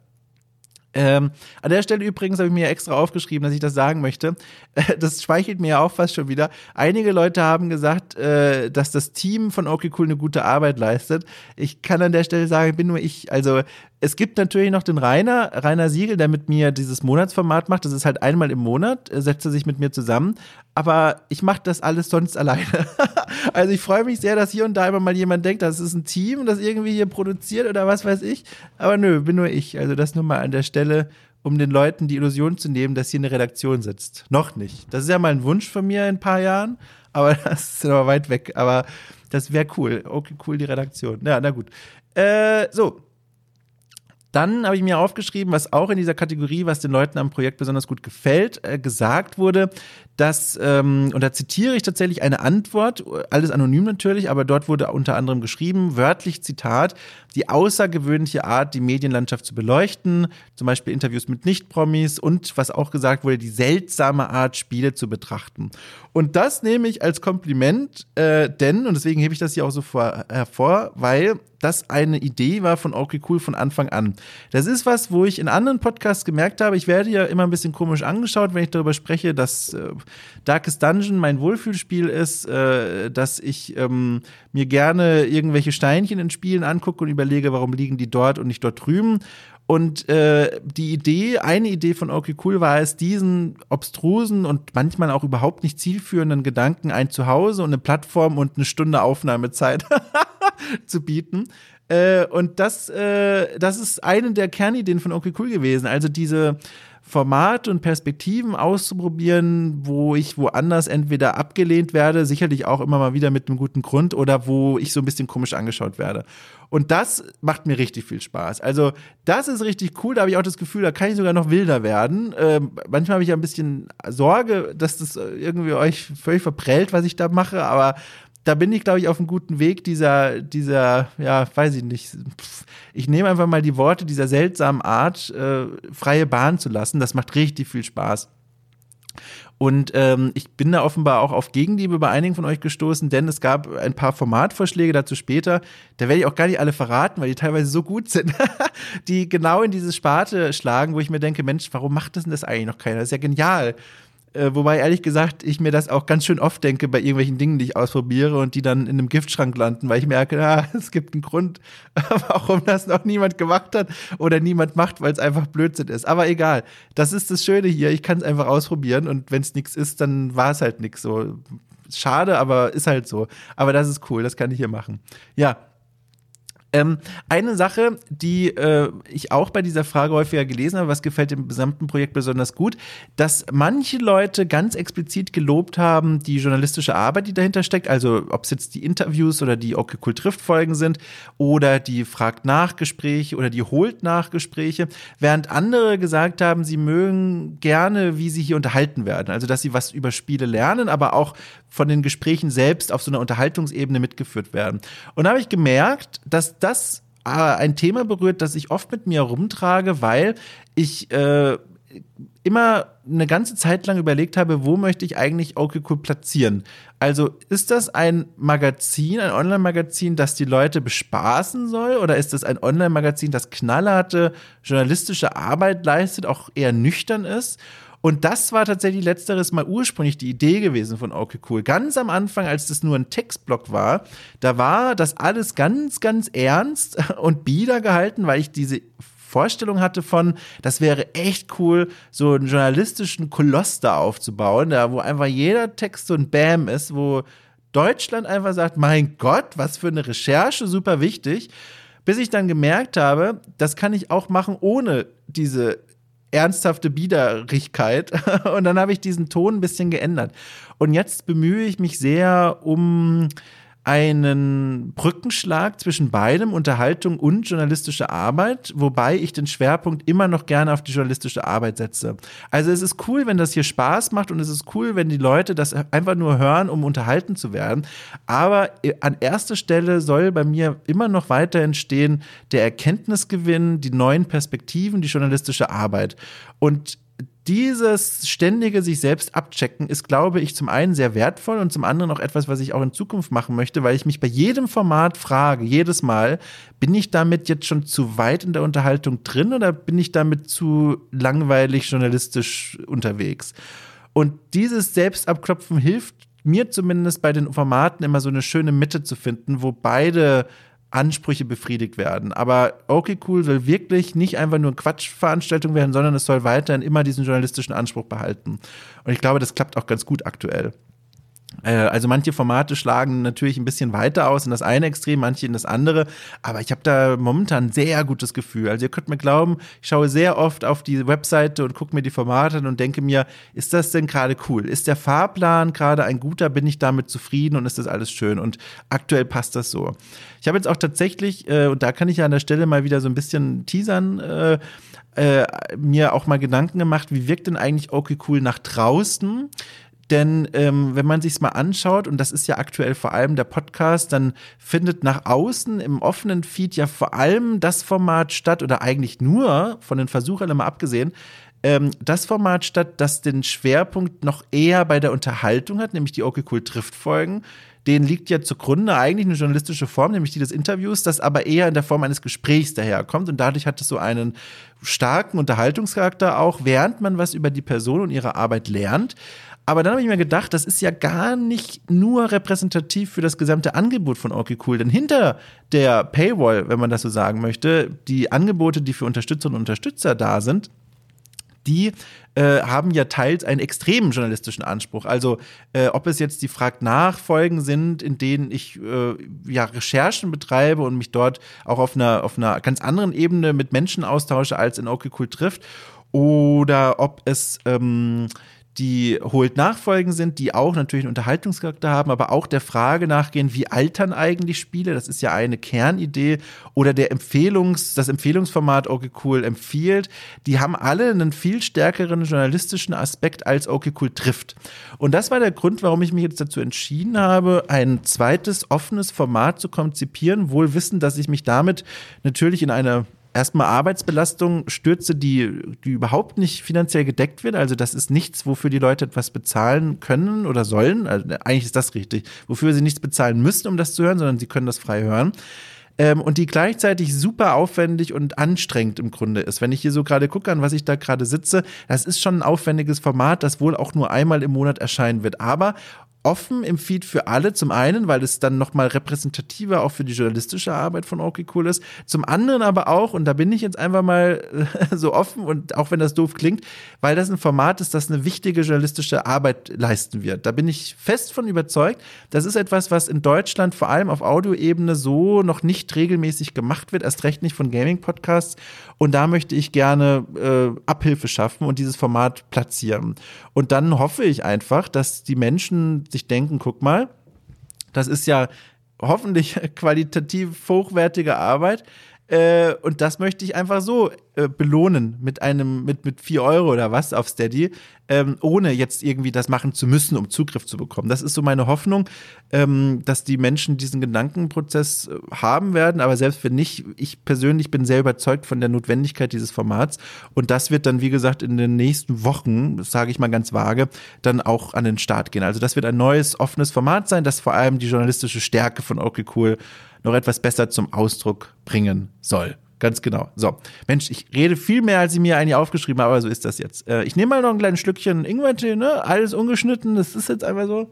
Speaker 1: Ähm, an der Stelle übrigens habe ich mir extra aufgeschrieben, dass ich das sagen möchte. Das schweichelt mir ja auch fast schon wieder. Einige Leute haben gesagt, äh, dass das Team von Okay Cool eine gute Arbeit leistet. Ich kann an der Stelle sagen, bin nur ich. Also es gibt natürlich noch den Rainer, Rainer Siegel, der mit mir dieses Monatsformat macht. Das ist halt einmal im Monat, setzt er sich mit mir zusammen. Aber ich mache das alles sonst alleine. also ich freue mich sehr, dass hier und da immer mal jemand denkt, das ist ein Team, das irgendwie hier produziert oder was weiß ich. Aber nö, bin nur ich. Also das nur mal an der Stelle, um den Leuten die Illusion zu nehmen, dass hier eine Redaktion sitzt. Noch nicht. Das ist ja mal ein Wunsch von mir in ein paar Jahren, aber das ist aber weit weg. Aber das wäre cool. Okay, cool, die Redaktion. Ja, na gut. Äh, so, dann habe ich mir aufgeschrieben, was auch in dieser Kategorie, was den Leuten am Projekt besonders gut gefällt, äh, gesagt wurde, dass, ähm, und da zitiere ich tatsächlich eine Antwort, alles anonym natürlich, aber dort wurde unter anderem geschrieben, wörtlich Zitat, die außergewöhnliche Art, die Medienlandschaft zu beleuchten, zum Beispiel Interviews mit Nicht-Promis und was auch gesagt wurde, die seltsame Art, Spiele zu betrachten. Und das nehme ich als Kompliment, äh, denn, und deswegen hebe ich das hier auch so vor, hervor, weil das eine Idee war von Okay Cool von Anfang an. Das ist was, wo ich in anderen Podcasts gemerkt habe, ich werde ja immer ein bisschen komisch angeschaut, wenn ich darüber spreche, dass äh, Darkest Dungeon mein Wohlfühlspiel ist, äh, dass ich ähm, mir gerne irgendwelche Steinchen in Spielen angucke und überlege, warum liegen die dort und nicht dort drüben. Und äh, die Idee, eine Idee von Okay Cool war es, diesen obstrusen und manchmal auch überhaupt nicht zielführenden Gedanken ein Zuhause und eine Plattform und eine Stunde Aufnahmezeit zu bieten. Äh, und das, äh, das ist eine der Kernideen von Okay Cool gewesen. Also diese Formate und Perspektiven auszuprobieren, wo ich woanders entweder abgelehnt werde, sicherlich auch immer mal wieder mit einem guten Grund oder wo ich so ein bisschen komisch angeschaut werde. Und das macht mir richtig viel Spaß. Also, das ist richtig cool. Da habe ich auch das Gefühl, da kann ich sogar noch wilder werden. Ähm, manchmal habe ich ja ein bisschen Sorge, dass das irgendwie euch völlig verprellt, was ich da mache, aber da bin ich, glaube ich, auf einem guten Weg, dieser, dieser, ja, weiß ich nicht. Ich nehme einfach mal die Worte dieser seltsamen Art, äh, freie Bahn zu lassen. Das macht richtig viel Spaß. Und ähm, ich bin da offenbar auch auf Gegenliebe bei einigen von euch gestoßen, denn es gab ein paar Formatvorschläge dazu später. Da werde ich auch gar nicht alle verraten, weil die teilweise so gut sind, die genau in diese Sparte schlagen, wo ich mir denke, Mensch, warum macht das denn das eigentlich noch keiner? Das ist ja genial. Äh, wobei ehrlich gesagt ich mir das auch ganz schön oft denke bei irgendwelchen Dingen, die ich ausprobiere und die dann in einem Giftschrank landen, weil ich merke, ah, es gibt einen Grund, warum das noch niemand gemacht hat oder niemand macht, weil es einfach Blödsinn ist. Aber egal, das ist das Schöne hier. Ich kann es einfach ausprobieren und wenn es nichts ist, dann war es halt nichts. So schade, aber ist halt so. Aber das ist cool, das kann ich hier machen. Ja, Ähm, eine Sache, die äh, ich auch bei dieser Frage häufiger gelesen habe, was gefällt dem gesamten Projekt besonders gut, dass manche Leute ganz explizit gelobt haben, die journalistische Arbeit, die dahinter steckt, also ob es jetzt die Interviews oder die Okay Cool trifft Folgen sind oder die Fragt nach Gespräche oder die Holt nach Gespräche, während andere gesagt haben, sie mögen gerne, wie sie hier unterhalten werden, also dass sie was über Spiele lernen, aber auch von den Gesprächen selbst auf so einer Unterhaltungsebene mitgeführt werden. Und da habe ich gemerkt, dass das äh, ein Thema berührt, das ich oft mit mir rumtrage, weil ich äh, immer eine ganze Zeit lang überlegt habe, wo möchte ich eigentlich okay cool platzieren. Also ist das ein Magazin, ein Online-Magazin, das die Leute bespaßen soll, oder ist das ein Online-Magazin, das knallharte journalistische Arbeit leistet, auch eher nüchtern ist? Und das war tatsächlich letzteres mal ursprünglich die Idee gewesen von Okay Cool. Ganz am Anfang, als das nur ein Textblock war, da war das alles ganz, ganz ernst und bieder gehalten, weil ich diese Vorstellung hatte von, das wäre echt cool, so einen journalistischen Koloss da aufzubauen, da wo einfach jeder Text so ein Bam ist, wo Deutschland einfach sagt, mein Gott, was für eine Recherche, super wichtig. Bis ich dann gemerkt habe, das kann ich auch machen ohne diese ernsthafte Biederigkeit. Und dann habe ich diesen Ton ein bisschen geändert. Und jetzt bemühe ich mich sehr um einen Brückenschlag zwischen beidem, Unterhaltung und journalistische Arbeit, wobei ich den Schwerpunkt immer noch gerne auf die journalistische Arbeit setze. Also es ist cool, wenn das hier Spaß macht und es ist cool, wenn die Leute das einfach nur hören, um unterhalten zu werden. Aber an erster Stelle soll bei mir immer noch weiter entstehen der Erkenntnisgewinn, die neuen Perspektiven, die journalistische Arbeit. Und dieses ständige sich selbst abchecken ist, glaube ich, zum einen sehr wertvoll und zum anderen auch etwas, was ich auch in Zukunft machen möchte, weil ich mich bei jedem Format frage, jedes Mal, bin ich damit jetzt schon zu weit in der Unterhaltung drin oder bin ich damit zu langweilig journalistisch unterwegs? Und dieses Selbstabklopfen hilft mir zumindest bei den Formaten immer so eine schöne Mitte zu finden, wo beide Ansprüche befriedigt werden. Aber okay, cool soll wirklich nicht einfach nur eine Quatschveranstaltung werden, sondern es soll weiterhin immer diesen journalistischen Anspruch behalten. Und ich glaube, das klappt auch ganz gut aktuell. Äh, also manche Formate schlagen natürlich ein bisschen weiter aus in das eine Extrem, manche in das andere, aber ich habe da momentan sehr gutes Gefühl. Also ihr könnt mir glauben, ich schaue sehr oft auf die Webseite und gucke mir die Formate an und denke mir, ist das denn gerade cool? Ist der Fahrplan gerade ein guter? Bin ich damit zufrieden und ist das alles schön? Und aktuell passt das so. Ich habe jetzt auch tatsächlich, äh, und da kann ich ja an der Stelle mal wieder so ein bisschen teasern, äh, äh, mir auch mal Gedanken gemacht, wie wirkt denn eigentlich okay cool nach draußen? Denn ähm, wenn man sich mal anschaut, und das ist ja aktuell vor allem der Podcast, dann findet nach außen im offenen Feed ja vor allem das Format statt, oder eigentlich nur von den Versuchern immer abgesehen, ähm, das Format statt, das den Schwerpunkt noch eher bei der Unterhaltung hat, nämlich die Okay Cool trifft Folgen. Den liegt ja zugrunde eigentlich eine journalistische Form, nämlich die des Interviews, das aber eher in der Form eines Gesprächs daherkommt und dadurch hat es so einen starken Unterhaltungscharakter auch, während man was über die Person und ihre Arbeit lernt. Aber dann habe ich mir gedacht, das ist ja gar nicht nur repräsentativ für das gesamte Angebot von Orky Cool, denn hinter der Paywall, wenn man das so sagen möchte, die Angebote, die für Unterstützerinnen und Unterstützer da sind, die äh, haben ja teils einen extremen journalistischen Anspruch. Also äh, ob es jetzt die Frag-Nachfolgen sind, in denen ich äh, ja Recherchen betreibe und mich dort auch auf einer, auf einer ganz anderen Ebene mit Menschen austausche, als in Okay Cool trifft, oder ob es ähm, die holt Nachfolgen sind, die auch natürlich einen Unterhaltungscharakter haben, aber auch der Frage nachgehen, wie altern eigentlich Spiele? Das ist ja eine Kernidee oder der Empfehlungs, das Empfehlungsformat Okay Cool empfiehlt. Die haben alle einen viel stärkeren journalistischen Aspekt als Okay Cool trifft. Und das war der Grund, warum ich mich jetzt dazu entschieden habe, ein zweites offenes Format zu konzipieren, wohl wissend, dass ich mich damit natürlich in eine erstmal Arbeitsbelastung stürze, die, die überhaupt nicht finanziell gedeckt wird. Also das ist nichts, wofür die Leute etwas bezahlen können oder sollen. Also eigentlich ist das richtig. Wofür sie nichts bezahlen müssen, um das zu hören, sondern sie können das frei hören. Ähm, und die gleichzeitig super aufwendig und anstrengend im Grunde ist. Wenn ich hier so gerade gucke, an was ich da gerade sitze, das ist schon ein aufwendiges Format, das wohl auch nur einmal im Monat erscheinen wird. Aber offen im Feed für alle. Zum einen, weil es dann nochmal repräsentativer auch für die journalistische Arbeit von okay cool ist. Zum anderen aber auch, und da bin ich jetzt einfach mal so offen und auch wenn das doof klingt, weil das ein Format ist, das eine wichtige journalistische Arbeit leisten wird. Da bin ich fest von überzeugt. Das ist etwas, was in Deutschland vor allem auf Audioebene so noch nicht regelmäßig gemacht wird, erst recht nicht von Gaming-Podcasts. Und da möchte ich gerne äh, Abhilfe schaffen und dieses Format platzieren. Und dann hoffe ich einfach, dass die Menschen sich denken, guck mal, das ist ja hoffentlich qualitativ hochwertige Arbeit. Äh, und das möchte ich einfach so äh, belohnen mit einem, mit, mit vier Euro oder was auf Steady, ähm, ohne jetzt irgendwie das machen zu müssen, um Zugriff zu bekommen. Das ist so meine Hoffnung, ähm, dass die Menschen diesen Gedankenprozess äh, haben werden. Aber selbst wenn nicht, ich persönlich bin sehr überzeugt von der Notwendigkeit dieses Formats. Und das wird dann, wie gesagt, in den nächsten Wochen, sage ich mal ganz vage, dann auch an den Start gehen. Also das wird ein neues, offenes Format sein, das vor allem die journalistische Stärke von Okay Cool noch etwas besser zum Ausdruck bringen soll. Ganz genau. So, Mensch, ich rede viel mehr, als ich mir eigentlich aufgeschrieben habe, aber so ist das jetzt. Äh, ich nehme mal noch ein kleines Stückchen Ingwertee, ne? Alles ungeschnitten, das ist jetzt einfach so.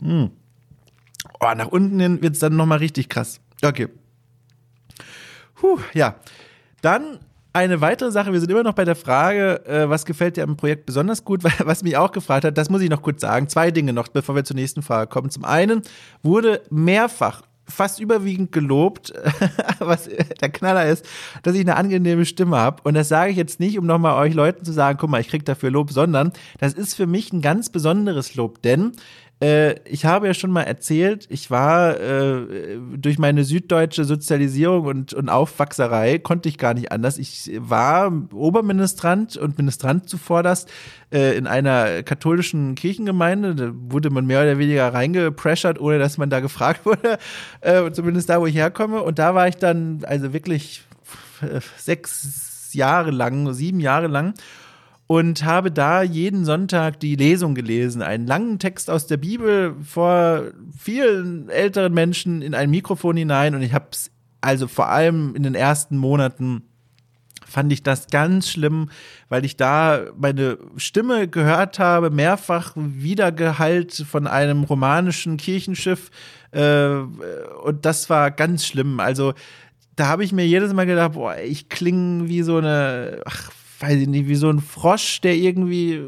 Speaker 1: Hm. Oh, nach unten hin wird es dann nochmal richtig krass. Okay. Puh, ja. Dann eine weitere Sache, wir sind immer noch bei der Frage, äh, was gefällt dir am Projekt besonders gut, weil, was mich auch gefragt hat, das muss ich noch kurz sagen. Zwei Dinge noch, bevor wir zur nächsten Frage kommen. Zum einen wurde mehrfach fast überwiegend gelobt, was der Knaller ist, dass ich eine angenehme Stimme habe. Und das sage ich jetzt nicht, um nochmal euch Leuten zu sagen, guck mal, ich krieg dafür Lob, sondern das ist für mich ein ganz besonderes Lob, denn ich habe ja schon mal erzählt, ich war äh, durch meine süddeutsche Sozialisierung und, und Aufwachserei konnte ich gar nicht anders. Ich war Oberministrant und Ministrant zuvorderst äh, in einer katholischen Kirchengemeinde. Da wurde man mehr oder weniger reingepressert, ohne dass man da gefragt wurde. Äh, zumindest da, wo ich herkomme. Und da war ich dann also wirklich sechs Jahre lang, sieben Jahre lang und habe da jeden Sonntag die Lesung gelesen, einen langen Text aus der Bibel vor vielen älteren Menschen in ein Mikrofon hinein und ich habe es also vor allem in den ersten Monaten fand ich das ganz schlimm, weil ich da meine Stimme gehört habe, mehrfach wiedergehalt von einem romanischen Kirchenschiff. Äh, und das war ganz schlimm. Also da habe ich mir jedes Mal gedacht, boah, ich klinge wie so eine, ach, weiß ich nicht, wie so ein Frosch, der irgendwie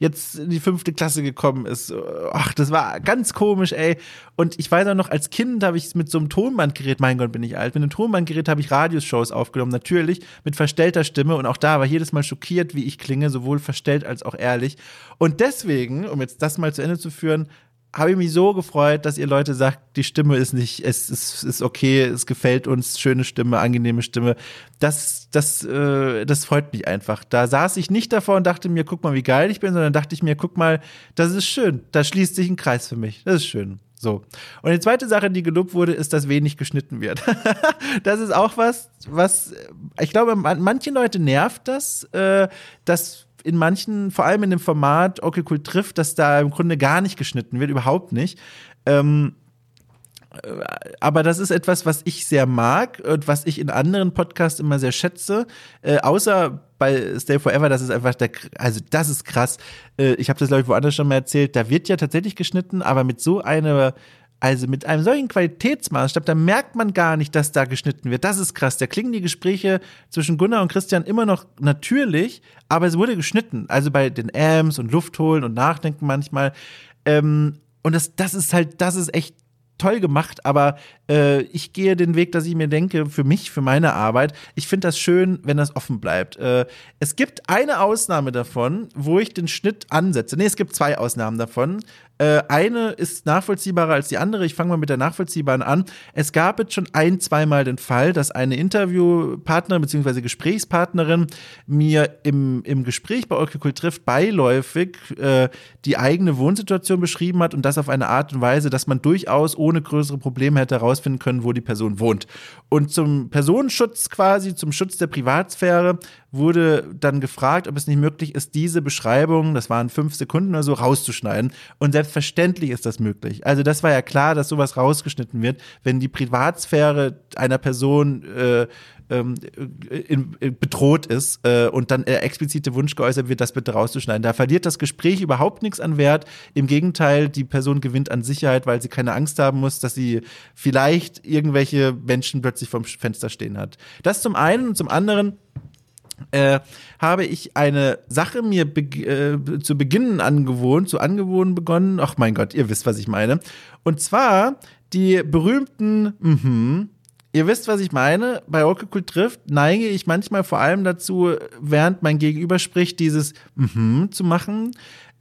Speaker 1: jetzt in die fünfte Klasse gekommen ist. Ach, das war ganz komisch, ey. Und ich weiß auch noch, als Kind habe ich mit so einem Tonbandgerät, mein Gott, bin ich alt, mit einem Tonbandgerät habe ich Radioshows aufgenommen, natürlich mit verstellter Stimme. Und auch da war jedes Mal schockiert, wie ich klinge, sowohl verstellt als auch ehrlich. Und deswegen, um jetzt das mal zu Ende zu führen, habe ich mich so gefreut, dass ihr Leute sagt, die Stimme ist nicht, es ist, ist okay, es gefällt uns, schöne Stimme, angenehme Stimme. Das, das, äh, das freut mich einfach. Da saß ich nicht davor und dachte mir, guck mal, wie geil ich bin, sondern dachte ich mir, guck mal, das ist schön. Da schließt sich ein Kreis für mich. Das ist schön. So. Und die zweite Sache, die gelobt wurde, ist, dass wenig geschnitten wird. das ist auch was, was, ich glaube, manche Leute nervt das, äh, dass in manchen, vor allem in dem Format Okay Cool trifft, dass da im Grunde gar nicht geschnitten wird, überhaupt nicht. Ähm, äh, aber das ist etwas, was ich sehr mag und was ich in anderen Podcasts immer sehr schätze. Äh, außer bei Stay Forever, das ist einfach der, also das ist krass. Äh, ich habe das glaube ich woanders schon mal erzählt. Da wird ja tatsächlich geschnitten, aber mit so einer also mit einem solchen Qualitätsmaßstab, da merkt man gar nicht, dass da geschnitten wird. Das ist krass. Da klingen die Gespräche zwischen Gunnar und Christian immer noch natürlich, aber es wurde geschnitten. Also bei den Ams und Luftholen und Nachdenken manchmal. Ähm, und das, das ist halt, das ist echt toll gemacht, aber äh, ich gehe den Weg, dass ich mir denke, für mich, für meine Arbeit, ich finde das schön, wenn das offen bleibt. Äh, es gibt eine Ausnahme davon, wo ich den Schnitt ansetze. Nee, es gibt zwei Ausnahmen davon. Äh, eine ist nachvollziehbarer als die andere. Ich fange mal mit der nachvollziehbaren an. Es gab jetzt schon ein, zweimal den Fall, dass eine Interviewpartnerin bzw. Gesprächspartnerin mir im, im Gespräch bei Orkikul trifft beiläufig äh, die eigene Wohnsituation beschrieben hat und das auf eine Art und Weise, dass man durchaus ohne größere Probleme hätte herausfinden können, wo die Person wohnt. Und zum Personenschutz quasi, zum Schutz der Privatsphäre, wurde dann gefragt, ob es nicht möglich ist, diese Beschreibung, das waren fünf Sekunden oder so, rauszuschneiden. Und selbstverständlich ist das möglich. Also das war ja klar, dass sowas rausgeschnitten wird, wenn die Privatsphäre einer Person äh, ähm, in, in, bedroht ist äh, und dann äh, explizite Wunsch geäußert wird, das bitte rauszuschneiden. Da verliert das Gespräch überhaupt nichts an Wert. Im Gegenteil, die Person gewinnt an Sicherheit, weil sie keine Angst haben muss, dass sie vielleicht irgendwelche Menschen plötzlich vom Fenster stehen hat. Das zum einen und zum anderen äh, habe ich eine Sache mir be äh, zu Beginn angewohnt, zu angewohnt begonnen. Ach mein Gott, ihr wisst, was ich meine. Und zwar die berühmten mhm, Ihr wisst, was ich meine. Bei Cool trifft neige ich manchmal vor allem dazu, während mein Gegenüber spricht, dieses mhm zu machen.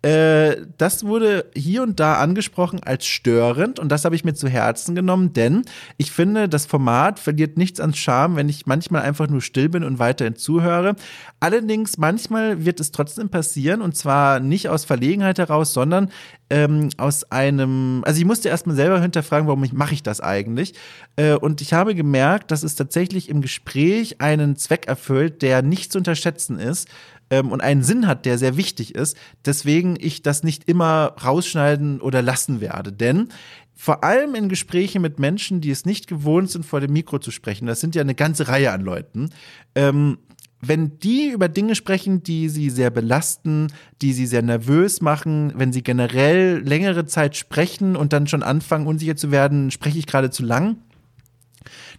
Speaker 1: Äh, das wurde hier und da angesprochen als störend und das habe ich mir zu Herzen genommen, denn ich finde, das Format verliert nichts an Charme, wenn ich manchmal einfach nur still bin und weiterhin zuhöre. Allerdings, manchmal wird es trotzdem passieren und zwar nicht aus Verlegenheit heraus, sondern ähm, aus einem, also ich musste erstmal selber hinterfragen, warum ich, mache ich das eigentlich? Äh, und ich habe gemerkt, dass es tatsächlich im Gespräch einen Zweck erfüllt, der nicht zu unterschätzen ist ähm, und einen Sinn hat, der sehr wichtig ist. Deswegen ich das nicht immer rausschneiden oder lassen werde. Denn vor allem in Gesprächen mit Menschen, die es nicht gewohnt sind, vor dem Mikro zu sprechen, das sind ja eine ganze Reihe an Leuten, ähm, wenn die über Dinge sprechen, die sie sehr belasten, die sie sehr nervös machen, wenn sie generell längere Zeit sprechen und dann schon anfangen, unsicher zu werden, spreche ich gerade zu lang,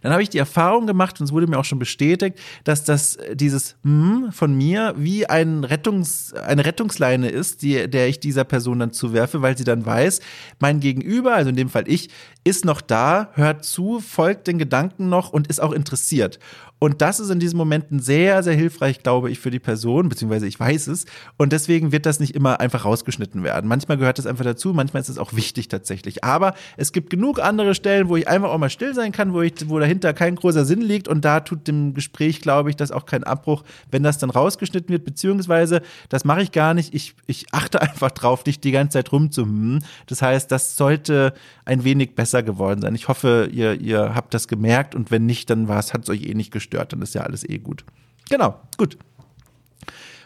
Speaker 1: dann habe ich die Erfahrung gemacht und es wurde mir auch schon bestätigt, dass das äh, dieses hm von mir wie ein Rettungs, eine Rettungsleine ist, die, der ich dieser Person dann zuwerfe, weil sie dann weiß, mein Gegenüber, also in dem Fall ich, ist noch da, hört zu, folgt den Gedanken noch und ist auch interessiert. Und das ist in diesen Momenten sehr, sehr hilfreich, glaube ich, für die Person, beziehungsweise ich weiß es. Und deswegen wird das nicht immer einfach rausgeschnitten werden. Manchmal gehört das einfach dazu, manchmal ist es auch wichtig tatsächlich. Aber es gibt genug andere Stellen, wo ich einfach auch mal still sein kann, wo, ich, wo dahinter kein großer Sinn liegt. Und da tut dem Gespräch, glaube ich, das auch keinen Abbruch, wenn das dann rausgeschnitten wird, beziehungsweise das mache ich gar nicht. Ich, ich achte einfach drauf, nicht die ganze Zeit rumzuhummen. Das heißt, das sollte ein wenig besser geworden sein. Ich hoffe, ihr, ihr habt das gemerkt und wenn nicht, dann war es, hat es euch eh nicht gestört stört, dann ist ja alles eh gut. Genau, gut.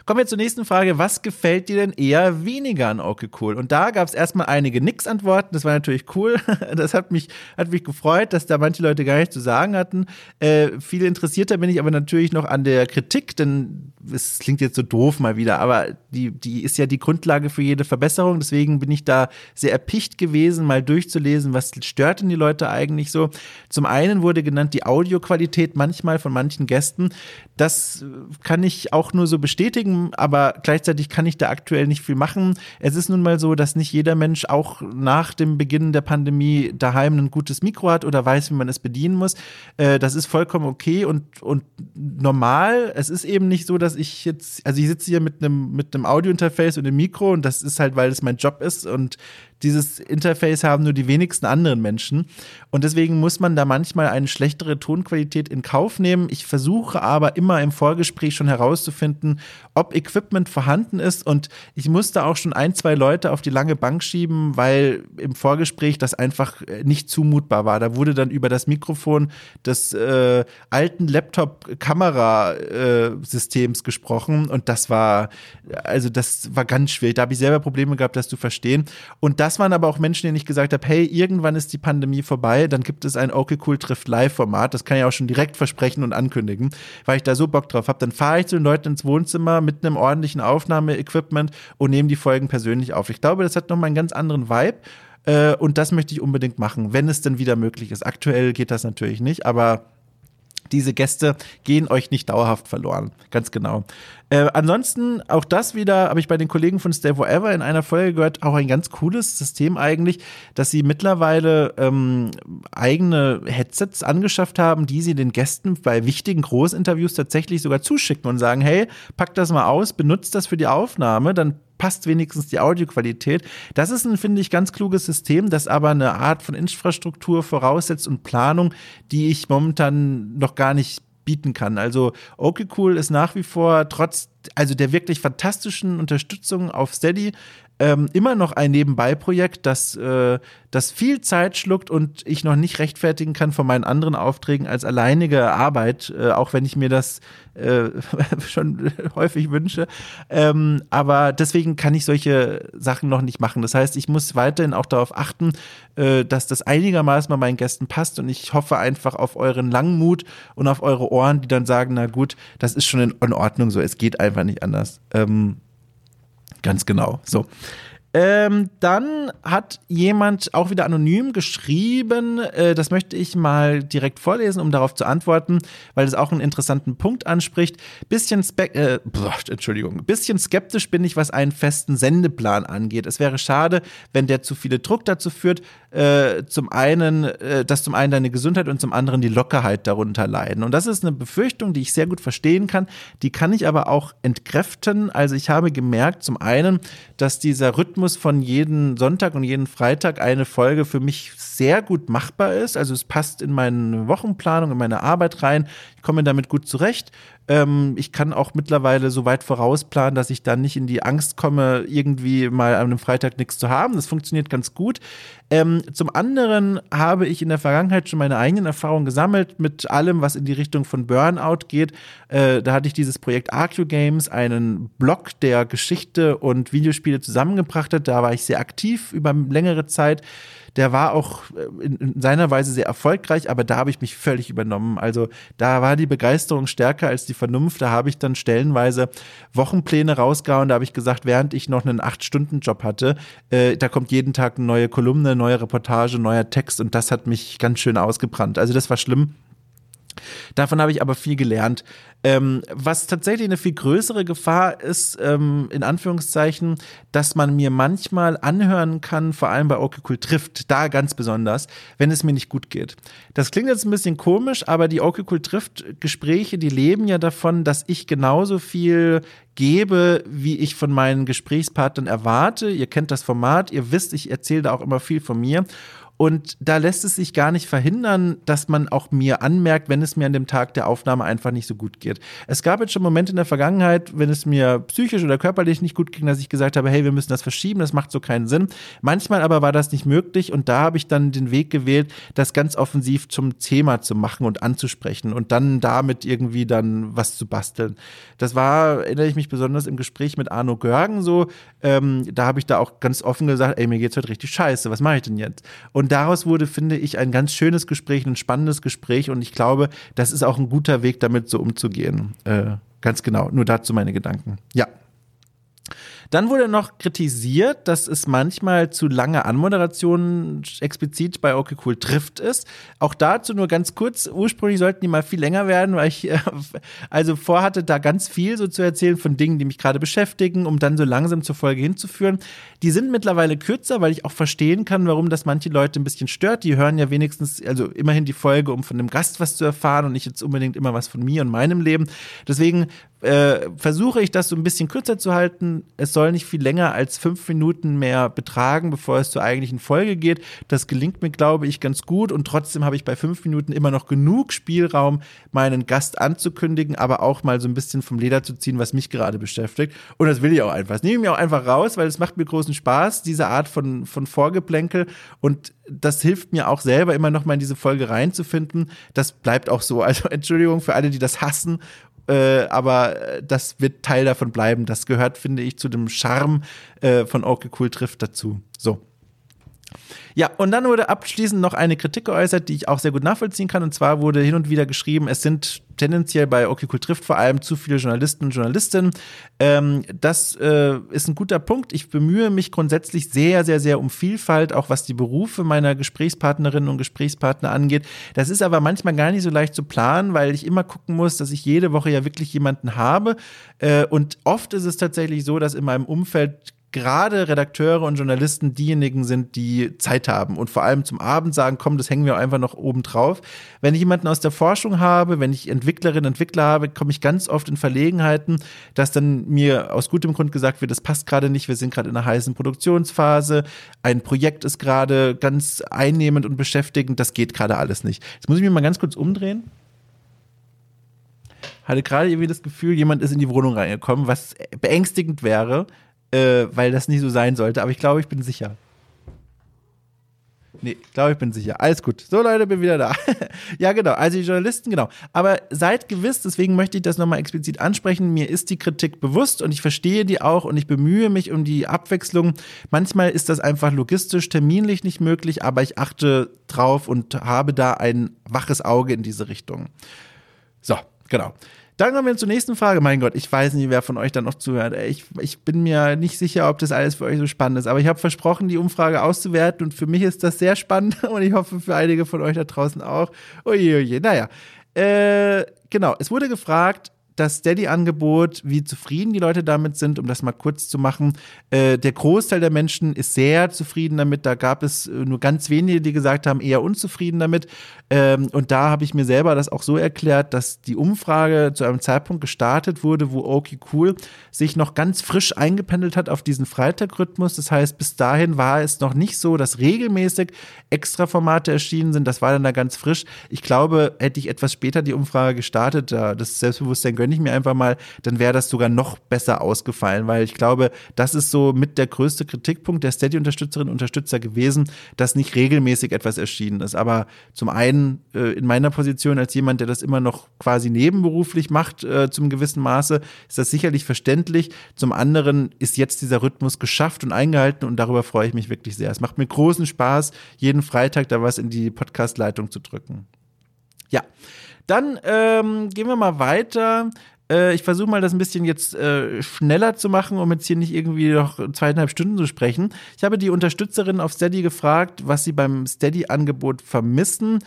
Speaker 1: Kommen wir zur nächsten Frage. Was gefällt dir denn eher weniger an Okay Cool? Und da gab es erstmal einige Nix-Antworten. Das war natürlich cool. Das hat mich, hat mich gefreut, dass da manche Leute gar nichts zu sagen hatten. Äh, viel interessierter bin ich aber natürlich noch an der Kritik, denn es klingt jetzt so doof mal wieder, aber die, die ist ja die Grundlage für jede Verbesserung. Deswegen bin ich da sehr erpicht gewesen, mal durchzulesen, was stört denn die Leute eigentlich so. Zum einen wurde genannt die Audioqualität manchmal von manchen Gästen. Das kann ich auch nur so bestätigen aber gleichzeitig kann ich da aktuell nicht viel machen. Es ist nun mal so, dass nicht jeder Mensch auch nach dem Beginn der Pandemie daheim ein gutes Mikro hat oder weiß, wie man es bedienen muss. Äh, das ist vollkommen okay und, und normal. Es ist eben nicht so, dass ich jetzt, also ich sitze hier mit einem, mit einem Audiointerface und einem Mikro und das ist halt, weil es mein Job ist und dieses Interface haben nur die wenigsten anderen Menschen. Und deswegen muss man da manchmal eine schlechtere Tonqualität in Kauf nehmen. Ich versuche aber immer im Vorgespräch schon herauszufinden, ob Equipment vorhanden ist. Und ich musste auch schon ein, zwei Leute auf die lange Bank schieben, weil im Vorgespräch das einfach äh, nicht zumutbar war. Da wurde dann über das Mikrofon des äh, alten Laptop-Kamerasystems äh, gesprochen. Und das war, also das war ganz schwierig. Da habe ich selber Probleme gehabt, das zu verstehen. Und das das waren aber auch Menschen, denen ich gesagt habe, hey, irgendwann ist die Pandemie vorbei, dann gibt es ein Okay Cool trifft Live-Format. Das kann ich auch schon direkt versprechen und ankündigen, weil ich da so Bock drauf habe. Dann fahre ich zu den Leuten ins Wohnzimmer mit einem ordentlichen Aufnahmeequipment und nehme die Folgen persönlich auf. Ich glaube, das hat nochmal einen ganz anderen Vibe. Äh, und das möchte ich unbedingt machen, wenn es denn wieder möglich ist. Aktuell geht das natürlich nicht, aber diese Gäste gehen euch nicht dauerhaft verloren. Ganz genau. Äh, ansonsten, auch das wieder, habe ich bei den Kollegen von Stay Forever in einer Folge gehört, auch ein ganz cooles System eigentlich, dass sie mittlerweile ähm, eigene Headsets angeschafft haben, die sie den Gästen bei wichtigen Großinterviews tatsächlich sogar zuschicken und sagen, hey, pack das mal aus, benutzt das für die Aufnahme, dann passt wenigstens die Audioqualität. Das ist ein, finde ich, ganz kluges System, das aber eine Art von Infrastruktur voraussetzt und Planung, die ich momentan noch gar nicht bieten kann. Also Okay Cool ist nach wie vor trotz also der wirklich fantastischen Unterstützung auf Steady ähm, immer noch ein Nebenbei-Projekt, das, äh, das viel Zeit schluckt und ich noch nicht rechtfertigen kann von meinen anderen Aufträgen als alleinige Arbeit, äh, auch wenn ich mir das äh, schon häufig wünsche. Ähm, aber deswegen kann ich solche Sachen noch nicht machen. Das heißt, ich muss weiterhin auch darauf achten, äh, dass das einigermaßen bei meinen Gästen passt und ich hoffe einfach auf euren Langmut und auf eure Ohren, die dann sagen, na gut, das ist schon in, Ordnung so, es geht einfach nicht anders. Ähm, Ganz genau. So. Ähm, dann hat jemand auch wieder anonym geschrieben, äh, das möchte ich mal direkt vorlesen, um darauf zu antworten, weil es auch einen interessanten Punkt anspricht. Bisschen, spe äh, Entschuldigung, bisschen skeptisch bin ich, was einen festen Sendeplan angeht. Es wäre schade, wenn der zu viele Druck dazu führt, äh, zum einen, äh, dass zum einen deine Gesundheit und zum anderen die Lockerheit darunter leiden. Und das ist eine Befürchtung, die ich sehr gut verstehen kann. Die kann ich aber auch entkräften. Also ich habe gemerkt, zum einen, dass dieser Rhythmus von jeden Sonntag und jeden Freitag eine Folge für mich sehr gut machbar ist. Also es passt in meine Wochenplanung, in meine Arbeit rein. Ich komme damit gut zurecht. Ähm, ich kann auch mittlerweile so weit vorausplanen, dass ich dann nicht in die Angst komme, irgendwie mal an einem Freitag nichts zu haben. Das funktioniert ganz gut. Ähm, zum anderen habe ich in der Vergangenheit schon meine eigenen Erfahrungen gesammelt mit allem, was in die Richtung von Burnout geht. Äh, da hatte ich dieses Projekt Arcu Games, einen Blog, der Geschichte und Videospiele zusammengebracht hat. Da war ich sehr aktiv über längere Zeit der war auch äh, in, in seiner Weise sehr erfolgreich, aber da habe ich mich völlig übernommen. Also da war die Begeisterung stärker als die Vernunft. Da habe ich dann stellenweise Wochenpläne rausgehauen. Da habe ich gesagt, während ich noch einen Acht-Stunden-Job hatte, äh, da kommt jeden Tag eine neue Kolumne, neue Reportage, neuer Text und das hat mich ganz schön ausgebrannt. Also das war schlimm. Davon habe ich aber viel gelernt. Ähm, was tatsächlich eine viel größere Gefahr ist, ähm, in Anführungszeichen, dass man mir manchmal anhören kann, vor allem bei Okay Cool trifft, da ganz besonders, wenn es mir nicht gut geht. Das klingt jetzt ein bisschen komisch, aber die Okay Cool trifft Gespräche, die leben ja davon, dass ich genauso viel gebe, wie ich von meinen Gesprächspartnern erwarte. Ihr kennt das Format, ihr wisst, ich erzähle da auch immer viel von mir. Und da lässt es sich gar nicht verhindern, dass man auch mir anmerkt, wenn es mir an dem Tag der Aufnahme einfach nicht so gut geht. Es gab jetzt schon Momente in der Vergangenheit, wenn es mir psychisch oder körperlich nicht gut ging, dass ich gesagt habe, hey, wir müssen das verschieben, das macht so keinen Sinn. Manchmal aber war das nicht möglich und da habe ich dann den Weg gewählt, das ganz offensiv zum Thema zu machen und anzusprechen und dann damit irgendwie dann was zu basteln. Das war, erinnere ich mich besonders im Gespräch mit Arno Görgen so, ähm, da habe ich da auch ganz offen gesagt, ey, mir geht's heute richtig scheiße, was mache ich denn jetzt? Und und daraus wurde, finde ich, ein ganz schönes Gespräch, ein spannendes Gespräch. Und ich glaube, das ist auch ein guter Weg, damit so umzugehen. Äh, ganz genau. Nur dazu meine Gedanken. Ja. Dann wurde noch kritisiert, dass es manchmal zu lange Anmoderationen explizit bei Okay Cool trifft ist. Auch dazu nur ganz kurz. Ursprünglich sollten die mal viel länger werden, weil ich äh, also vorhatte, da ganz viel so zu erzählen von Dingen, die mich gerade beschäftigen, um dann so langsam zur Folge hinzuführen. Die sind mittlerweile kürzer, weil ich auch verstehen kann, warum das manche Leute ein bisschen stört. Die hören ja wenigstens, also immerhin die Folge, um von dem Gast was zu erfahren und nicht jetzt unbedingt immer was von mir und meinem Leben. Deswegen äh, versuche ich das so ein bisschen kürzer zu halten. Es soll nicht viel länger als fünf Minuten mehr betragen, bevor es zur eigentlichen Folge geht. Das gelingt mir, glaube ich, ganz gut und trotzdem habe ich bei fünf Minuten immer noch genug Spielraum, meinen Gast anzukündigen, aber auch mal so ein bisschen vom Leder zu ziehen, was mich gerade beschäftigt. Und das will ich auch einfach. Das nehme ich mir auch einfach raus, weil es macht mir großen Spaß, diese Art von, von Vorgeplänkel und das hilft mir auch selber immer noch mal in diese Folge reinzufinden. Das bleibt auch so. Also Entschuldigung für alle, die das hassen äh, aber das wird Teil davon bleiben. Das gehört, finde ich, zu dem Charme äh, von Okay Cool trifft dazu. So. Ja, und dann wurde abschließend noch eine Kritik geäußert, die ich auch sehr gut nachvollziehen kann. Und zwar wurde hin und wieder geschrieben, es sind tendenziell bei Okay Cool trifft vor allem zu viele Journalisten und Journalistinnen. Ähm, das äh, ist ein guter Punkt. Ich bemühe mich grundsätzlich sehr, sehr, sehr um Vielfalt, auch was die Berufe meiner Gesprächspartnerinnen und Gesprächspartner angeht. Das ist aber manchmal gar nicht so leicht zu planen, weil ich immer gucken muss, dass ich jede Woche ja wirklich jemanden habe. Äh, und oft ist es tatsächlich so, dass in meinem Umfeld gerade Redakteure und Journalisten diejenigen sind, die Zeit haben und vor allem zum Abend sagen, komm, das hängen wir einfach noch oben drauf. Wenn ich jemanden aus der Forschung habe, wenn ich Entwicklerinnen, Entwickler habe, komme ich ganz oft in Verlegenheiten, dass dann mir aus gutem Grund gesagt wird, das passt gerade nicht, wir sind gerade in einer heißen Produktionsphase, ein Projekt ist gerade ganz einnehmend und beschäftigend, das geht gerade alles nicht. Jetzt muss ich mich mal ganz kurz umdrehen hatte gerade irgendwie das Gefühl, jemand ist in die Wohnung reingekommen, was beängstigend wäre, äh, weil das nicht so sein sollte. Aber ich glaube, ich bin sicher. Nee, glaube ich bin sicher. Alles gut. So, Leute, bin wieder da. ja, genau. Also die Journalisten, genau. Aber seid gewiss, deswegen möchte ich das nochmal explizit ansprechen. Mir ist die Kritik bewusst und ich verstehe die auch und ich bemühe mich um die Abwechslung. Manchmal ist das einfach logistisch, terminlich nicht möglich, aber ich achte drauf und habe da ein waches Auge in diese Richtung. So, genau. Dann kommen wir zur nächsten Frage. Mein Gott, ich weiß nicht, wer von euch da noch zuhört. Ich, ich bin mir nicht sicher, ob das alles für euch so spannend ist. Aber ich habe versprochen, die Umfrage auszuwerten. Und für mich ist das sehr spannend. Und ich hoffe, für einige von euch da draußen auch. Oje, oje. Naja. Äh, genau. Es wurde gefragt, das Steady-Angebot, wie zufrieden die Leute damit sind, um das mal kurz zu machen. Äh, der Großteil der Menschen ist sehr zufrieden damit. Da gab es äh, nur ganz wenige, die gesagt haben, eher unzufrieden damit. Ähm, und da habe ich mir selber das auch so erklärt, dass die Umfrage zu einem Zeitpunkt gestartet wurde, wo Okay Cool sich noch ganz frisch eingependelt hat auf diesen Freitag-Rhythmus. Das heißt, bis dahin war es noch nicht so, dass regelmäßig extra Formate erschienen sind. Das war dann da ganz frisch. Ich glaube, hätte ich etwas später die Umfrage gestartet, das Selbstbewusstsein gönne ich mir einfach mal, dann wäre das sogar noch besser ausgefallen, weil ich glaube, das ist so mit der größte Kritikpunkt der Steady-Unterstützerinnen und Unterstützer gewesen, dass nicht regelmäßig etwas erschienen ist. Aber zum einen äh, in meiner Position als jemand, der das immer noch quasi nebenberuflich macht, äh, zum gewissen Maße, ist das sicherlich verständlich. Zum anderen ist jetzt dieser Rhythmus geschafft und eingehalten und darüber freue ich mich wirklich sehr. Es macht mir großen Spaß, jeden Freitag da was in die Podcast-Leitung zu drücken. Ja, dann ähm, gehen wir mal weiter. Äh, ich versuche mal das ein bisschen jetzt äh, schneller zu machen, um jetzt hier nicht irgendwie noch zweieinhalb Stunden zu sprechen. Ich habe die Unterstützerin auf Steady gefragt, was sie beim Steady-Angebot vermissen.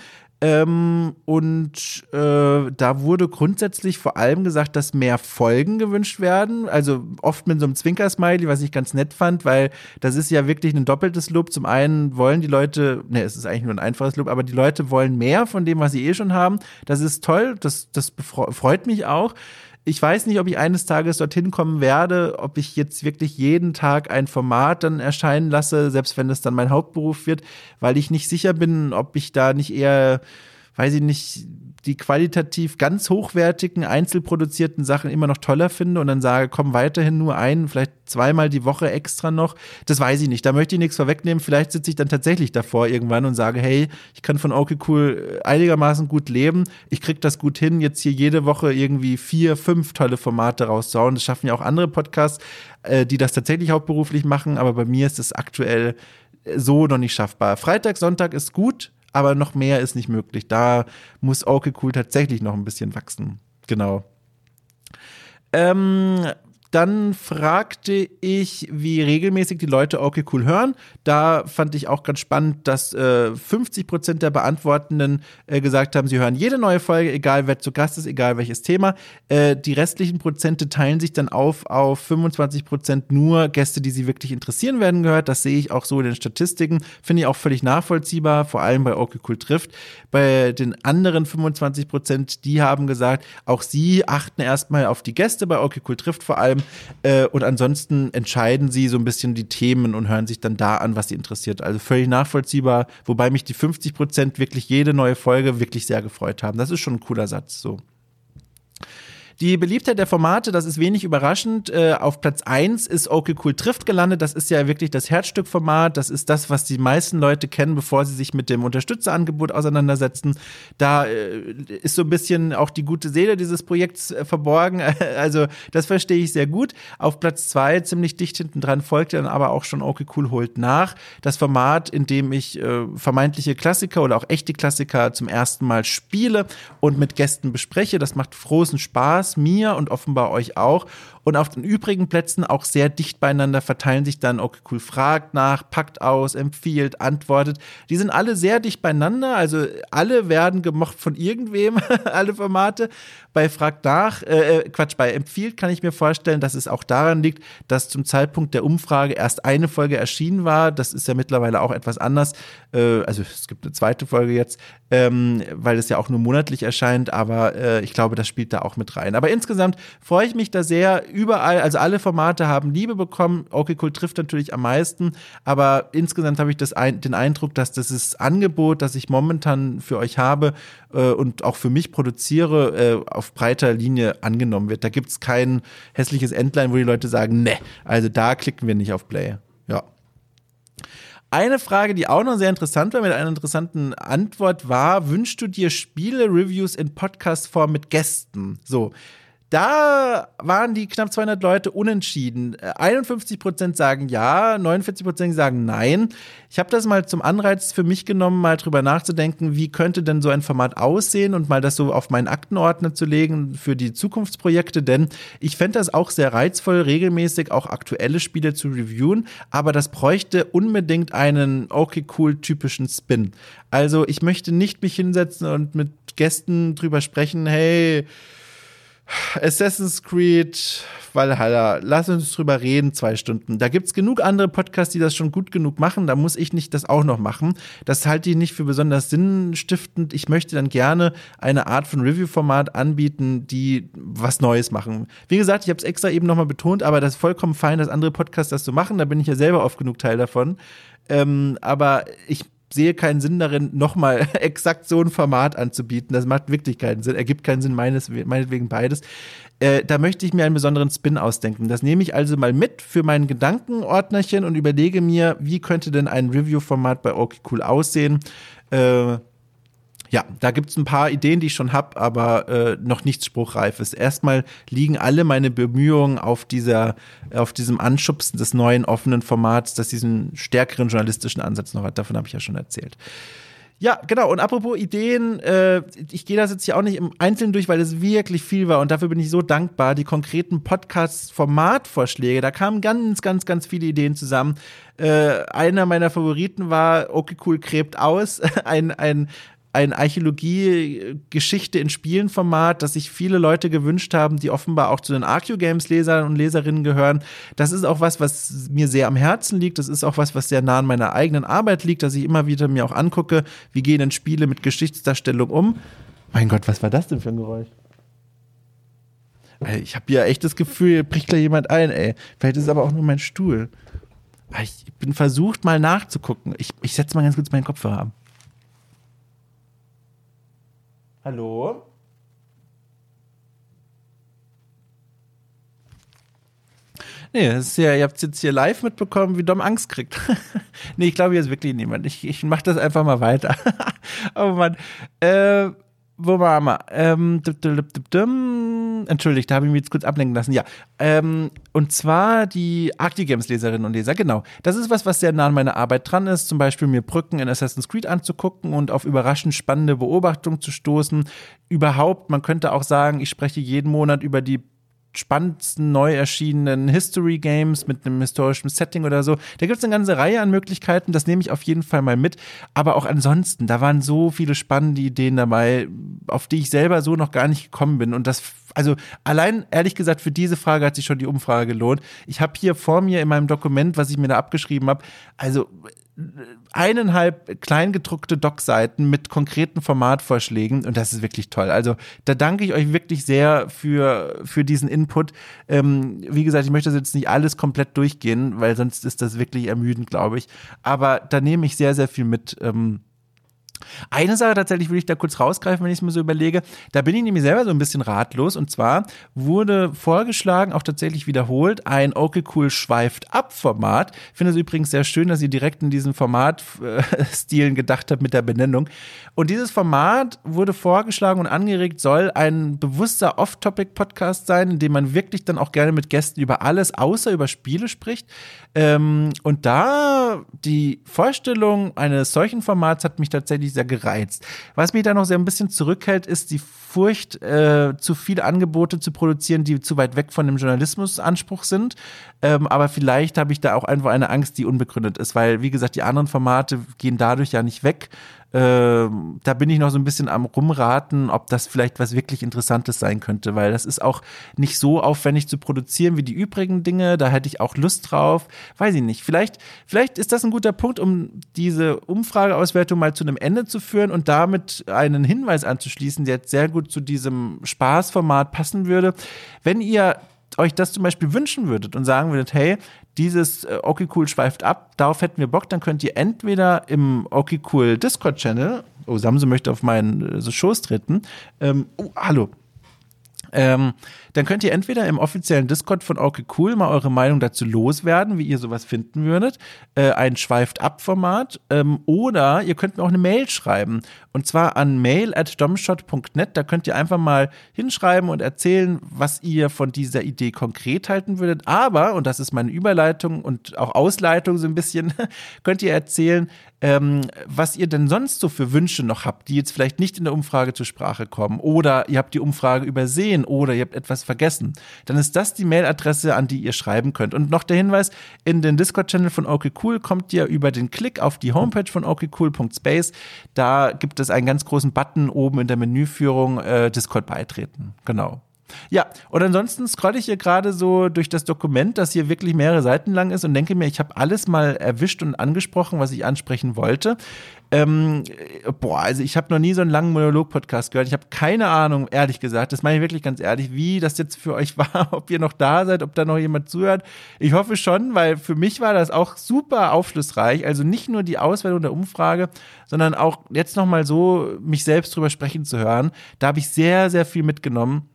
Speaker 1: Ähm, und äh, da wurde grundsätzlich vor allem gesagt, dass mehr Folgen gewünscht werden. Also oft mit so einem Zwinker-Smiley, was ich ganz nett fand, weil das ist ja wirklich ein doppeltes Lob. Zum einen wollen die Leute, ne, es ist eigentlich nur ein einfaches Lob, aber die Leute wollen mehr von dem, was sie eh schon haben. Das ist toll, das, das freut mich auch. Ich weiß nicht, ob ich eines Tages dorthin kommen werde, ob ich jetzt wirklich jeden Tag ein Format dann erscheinen lasse, selbst wenn es dann mein Hauptberuf wird, weil ich nicht sicher bin, ob ich da nicht eher, weiß ich nicht, die qualitativ ganz hochwertigen, einzelproduzierten Sachen immer noch toller finde und dann sage, komm weiterhin nur ein, vielleicht zweimal die Woche extra noch. Das weiß ich nicht. Da möchte ich nichts vorwegnehmen. Vielleicht sitze ich dann tatsächlich davor irgendwann und sage, hey, ich kann von Okay Cool einigermaßen gut leben. Ich kriege das gut hin, jetzt hier jede Woche irgendwie vier, fünf tolle Formate rauszuhauen. Das schaffen ja auch andere Podcasts, äh, die das tatsächlich hauptberuflich machen. Aber bei mir ist es aktuell so noch nicht schaffbar. Freitag, Sonntag ist gut aber noch mehr ist nicht möglich. Da muss Okay Cool tatsächlich noch ein bisschen wachsen. Genau. Ähm, dann fragte ich, wie regelmäßig die Leute Okay Cool hören. Da fand ich auch ganz spannend, dass äh, 50 Prozent der Beantwortenden äh, gesagt haben, sie hören jede neue Folge, egal wer zu Gast ist, egal welches Thema. Äh, die restlichen Prozente teilen sich dann auf auf 25 Prozent nur Gäste, die sie wirklich interessieren werden gehört. Das sehe ich auch so in den Statistiken. Finde ich auch völlig nachvollziehbar, vor allem bei Okay Cool trifft. Bei den anderen 25 Prozent, die haben gesagt, auch sie achten erstmal auf die Gäste bei Okay Cool trifft vor allem äh, und ansonsten entscheiden sie so ein bisschen die Themen und hören sich dann da an, was sie interessiert. Also völlig nachvollziehbar, wobei mich die 50 Prozent wirklich jede neue Folge wirklich sehr gefreut haben. Das ist schon ein cooler Satz, so. Die Beliebtheit der Formate, das ist wenig überraschend. Äh, auf Platz 1 ist Okay Cool trifft gelandet. Das ist ja wirklich das Herzstückformat. Das ist das, was die meisten Leute kennen, bevor sie sich mit dem Unterstützerangebot auseinandersetzen. Da äh, ist so ein bisschen auch die gute Seele dieses Projekts äh, verborgen. Also das verstehe ich sehr gut. Auf Platz 2 ziemlich dicht hinten dran folgt dann aber auch schon Okay Cool holt nach. Das Format, in dem ich vermeintliche Klassiker oder auch echte Klassiker zum ersten Mal spiele und mit Gästen bespreche. Das macht großen Spaß mir und offenbar euch auch. Und auf den übrigen Plätzen auch sehr dicht beieinander verteilen sich dann, okay, cool, fragt nach, packt aus, empfiehlt, antwortet. Die sind alle sehr dicht beieinander, also alle werden gemocht von irgendwem, alle Formate. Bei fragt nach, äh, äh, Quatsch, bei empfiehlt kann ich mir vorstellen, dass es auch daran liegt, dass zum Zeitpunkt der Umfrage erst eine Folge erschienen war. Das ist ja mittlerweile auch etwas anders. Äh, also es gibt eine zweite Folge jetzt, ähm, weil es ja auch nur monatlich erscheint, aber äh, ich glaube, das spielt da auch mit rein. Aber insgesamt freue ich mich da sehr überall, also alle Formate haben Liebe bekommen. Okay, cool trifft natürlich am meisten, aber insgesamt habe ich das ein, den Eindruck, dass das Angebot, das ich momentan für euch habe äh, und auch für mich produziere, äh, auf breiter Linie angenommen wird. Da gibt es kein hässliches Endline, wo die Leute sagen, ne, also da klicken wir nicht auf Play. Ja. Eine Frage, die auch noch sehr interessant war, mit einer interessanten Antwort war, wünschst du dir Spiele-Reviews in Podcast-Form mit Gästen? So, da waren die knapp 200 Leute unentschieden. 51 Prozent sagen ja, 49 Prozent sagen nein. Ich habe das mal zum Anreiz für mich genommen, mal drüber nachzudenken, wie könnte denn so ein Format aussehen und mal das so auf meinen Aktenordner zu legen für die Zukunftsprojekte, denn ich fände das auch sehr reizvoll, regelmäßig auch aktuelle Spiele zu reviewen, aber das bräuchte unbedingt einen okay cool typischen Spin. Also ich möchte nicht mich hinsetzen und mit Gästen drüber sprechen, hey, Assassin's Creed Valhalla, lass uns drüber reden, zwei Stunden. Da gibt's genug andere Podcasts, die das schon gut genug machen. Da muss ich nicht das auch noch machen. Das halte ich nicht für besonders sinnstiftend. Ich möchte dann gerne eine Art von Review-Format anbieten, die was Neues machen. Wie gesagt, ich habe es extra eben nochmal betont, aber das ist vollkommen fein, dass andere Podcasts das so machen. Da bin ich ja selber oft genug Teil davon. Ähm, aber ich sehe keinen Sinn darin, nochmal exakt so ein Format anzubieten. Das macht wirklich keinen Sinn. Ergibt keinen Sinn, meines, meinetwegen beides. Äh, da möchte ich mir einen besonderen Spin ausdenken. Das nehme ich also mal mit für mein Gedankenordnerchen und überlege mir, wie könnte denn ein Review-Format bei OK Cool aussehen. Äh, ja, da gibt's ein paar Ideen, die ich schon hab, aber äh, noch nichts Spruchreifes. Erstmal liegen alle meine Bemühungen auf dieser, auf diesem Anschubsen des neuen offenen Formats, das diesen stärkeren journalistischen Ansatz noch hat. Davon habe ich ja schon erzählt. Ja, genau. Und apropos Ideen, äh, ich gehe das jetzt hier auch nicht im Einzelnen durch, weil es wirklich viel war und dafür bin ich so dankbar. Die konkreten Podcast-Formatvorschläge, da kamen ganz, ganz, ganz viele Ideen zusammen. Äh, einer meiner Favoriten war Okay Cool gräbt aus, ein, ein ein Archäologie-Geschichte in Spielen-Format, das sich viele Leute gewünscht haben, die offenbar auch zu den Archeo-Games-Lesern und Leserinnen gehören. Das ist auch was, was mir sehr am Herzen liegt. Das ist auch was, was sehr nah an meiner eigenen Arbeit liegt, dass ich immer wieder mir auch angucke, wie gehen denn Spiele mit Geschichtsdarstellung um. Mein Gott, was war das denn für ein Geräusch? Ich habe ja echt das Gefühl, bricht gleich jemand ein, ey. Vielleicht ist es aber auch nur mein Stuhl. Ich bin versucht, mal nachzugucken. Ich, ich setze mal ganz kurz meinen Kopfhörer ab. Hallo? Nee, ist ja, ihr habt jetzt hier live mitbekommen, wie Dom Angst kriegt. nee, ich glaube, hier ist wirklich niemand. Ich, ich mache das einfach mal weiter. oh Mann. Äh, wo waren wir? Ähm, entschuldigt, da habe ich mich jetzt kurz ablenken lassen. Ja, ähm, und zwar die Arctic-Games-Leserinnen und Leser, genau. Das ist was, was sehr nah an meiner Arbeit dran ist, zum Beispiel mir Brücken in Assassin's Creed anzugucken und auf überraschend spannende Beobachtungen zu stoßen. Überhaupt, man könnte auch sagen, ich spreche jeden Monat über die spannendsten neu erschienenen History Games mit einem historischen Setting oder so. Da gibt es eine ganze Reihe an Möglichkeiten, das nehme ich auf jeden Fall mal mit. Aber auch ansonsten, da waren so viele spannende Ideen dabei, auf die ich selber so noch gar nicht gekommen bin. Und das, also allein ehrlich gesagt, für diese Frage hat sich schon die Umfrage gelohnt. Ich habe hier vor mir in meinem Dokument, was ich mir da abgeschrieben habe, also eineinhalb kleingedruckte Doc-Seiten mit konkreten Formatvorschlägen und das ist wirklich toll. Also da danke ich euch wirklich sehr für, für diesen Input. Ähm, wie gesagt, ich möchte das jetzt nicht alles komplett durchgehen, weil sonst ist das wirklich ermüdend, glaube ich. Aber da nehme ich sehr, sehr viel mit. Ähm, eine Sache tatsächlich will ich da kurz rausgreifen, wenn ich es mir so überlege. Da bin ich nämlich selber so ein bisschen ratlos. Und zwar wurde vorgeschlagen, auch tatsächlich wiederholt, ein Okay Cool schweift ab Format. Ich finde es übrigens sehr schön, dass ihr direkt in diesen Formatstilen gedacht habt mit der Benennung. Und dieses Format wurde vorgeschlagen und angeregt, soll ein bewusster Off-Topic-Podcast sein, in dem man wirklich dann auch gerne mit Gästen über alles außer über Spiele spricht. Ähm, und da die Vorstellung eines solchen Formats hat mich tatsächlich sehr gereizt. Was mich da noch sehr ein bisschen zurückhält, ist die Furcht, äh, zu viele Angebote zu produzieren, die zu weit weg von dem Journalismusanspruch sind. Ähm, aber vielleicht habe ich da auch einfach eine Angst, die unbegründet ist, weil, wie gesagt, die anderen Formate gehen dadurch ja nicht weg. Ähm, da bin ich noch so ein bisschen am Rumraten, ob das vielleicht was wirklich Interessantes sein könnte, weil das ist auch nicht so aufwendig zu produzieren wie die übrigen Dinge. Da hätte ich auch Lust drauf. Weiß ich nicht. Vielleicht, vielleicht ist das ein guter Punkt, um diese Umfrageauswertung mal zu einem Ende zu führen und damit einen Hinweis anzuschließen, der jetzt sehr gut zu diesem Spaßformat passen würde. Wenn ihr euch das zum Beispiel wünschen würdet und sagen würdet, hey, dieses äh, Okay Cool schweift ab, darauf hätten wir Bock, dann könnt ihr entweder im Okay Cool Discord-Channel, oh, Samse möchte auf meinen äh, Schoß treten, ähm, oh, hallo, ähm, dann könnt ihr entweder im offiziellen Discord von Okay Cool mal eure Meinung dazu loswerden, wie ihr sowas finden würdet, äh, ein Schweift-Ab-Format, ähm, oder ihr könnt mir auch eine Mail schreiben. Und zwar an mail at domshot.net. Da könnt ihr einfach mal hinschreiben und erzählen, was ihr von dieser Idee konkret halten würdet. Aber, und das ist meine Überleitung und auch Ausleitung so ein bisschen, könnt ihr erzählen, ähm, was ihr denn sonst so für Wünsche noch habt, die jetzt vielleicht nicht in der Umfrage zur Sprache kommen. Oder ihr habt die Umfrage übersehen oder ihr habt etwas vergessen. Dann ist das die Mailadresse, an die ihr schreiben könnt. Und noch der Hinweis, in den Discord-Channel von OKCool kommt ihr über den Klick auf die Homepage von okcool.space. Da gibt es einen ganz großen Button oben in der Menüführung äh, Discord beitreten. Genau. Ja, und ansonsten scrolle ich hier gerade so durch das Dokument, das hier wirklich mehrere Seiten lang ist und denke mir, ich habe alles mal erwischt und angesprochen, was ich ansprechen wollte. Ähm, boah, also ich habe noch nie so einen langen Monolog-Podcast gehört. Ich habe keine Ahnung, ehrlich gesagt, das meine ich wirklich ganz ehrlich, wie das jetzt für euch war, ob ihr noch da seid, ob da noch jemand zuhört. Ich hoffe schon, weil für mich war das auch super aufschlussreich. Also nicht nur die Auswertung der Umfrage, sondern auch jetzt nochmal so mich selbst drüber sprechen zu hören. Da habe ich sehr, sehr viel mitgenommen.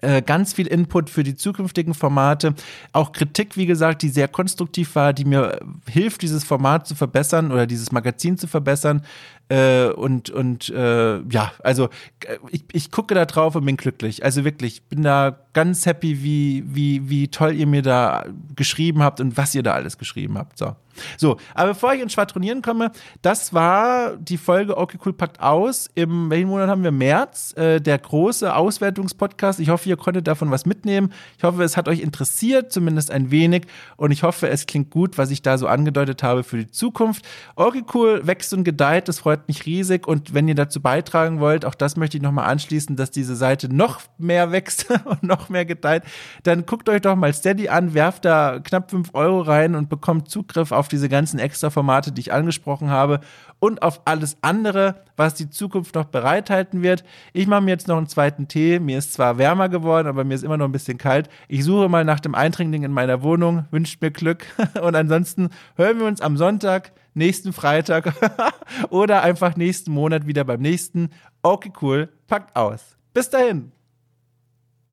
Speaker 1: Äh, ganz viel Input für die zukünftigen Formate. Auch Kritik, wie gesagt, die sehr konstruktiv war, die mir hilft, dieses Format zu verbessern oder dieses Magazin zu verbessern. Äh, und und äh, ja, also äh, ich, ich gucke da drauf und bin glücklich. Also wirklich, bin da ganz happy, wie, wie, wie toll ihr mir da geschrieben habt und was ihr da alles geschrieben habt. So. So, aber bevor ich ins Schwadronieren komme, das war die Folge Okay Cool packt aus. Im welchen Monat haben wir März? Äh, der große Auswertungspodcast. Ich hoffe, ihr konntet davon was mitnehmen. Ich hoffe, es hat euch interessiert, zumindest ein wenig. Und ich hoffe, es klingt gut, was ich da so angedeutet habe für die Zukunft. Okay Cool wächst und gedeiht. Das freut mich riesig. Und wenn ihr dazu beitragen wollt, auch das möchte ich nochmal anschließen, dass diese Seite noch mehr wächst und noch mehr geteilt, dann guckt euch doch mal Steady an, werft da knapp 5 Euro rein und bekommt Zugriff auf diese ganzen extra Formate, die ich angesprochen habe und auf alles andere, was die Zukunft noch bereithalten wird. Ich mache mir jetzt noch einen zweiten Tee. Mir ist zwar wärmer geworden, aber mir ist immer noch ein bisschen kalt. Ich suche mal nach dem Eindringling in meiner Wohnung, wünscht mir Glück und ansonsten hören wir uns am Sonntag nächsten Freitag oder einfach nächsten Monat wieder beim nächsten. Okay, cool, packt aus. Bis dahin.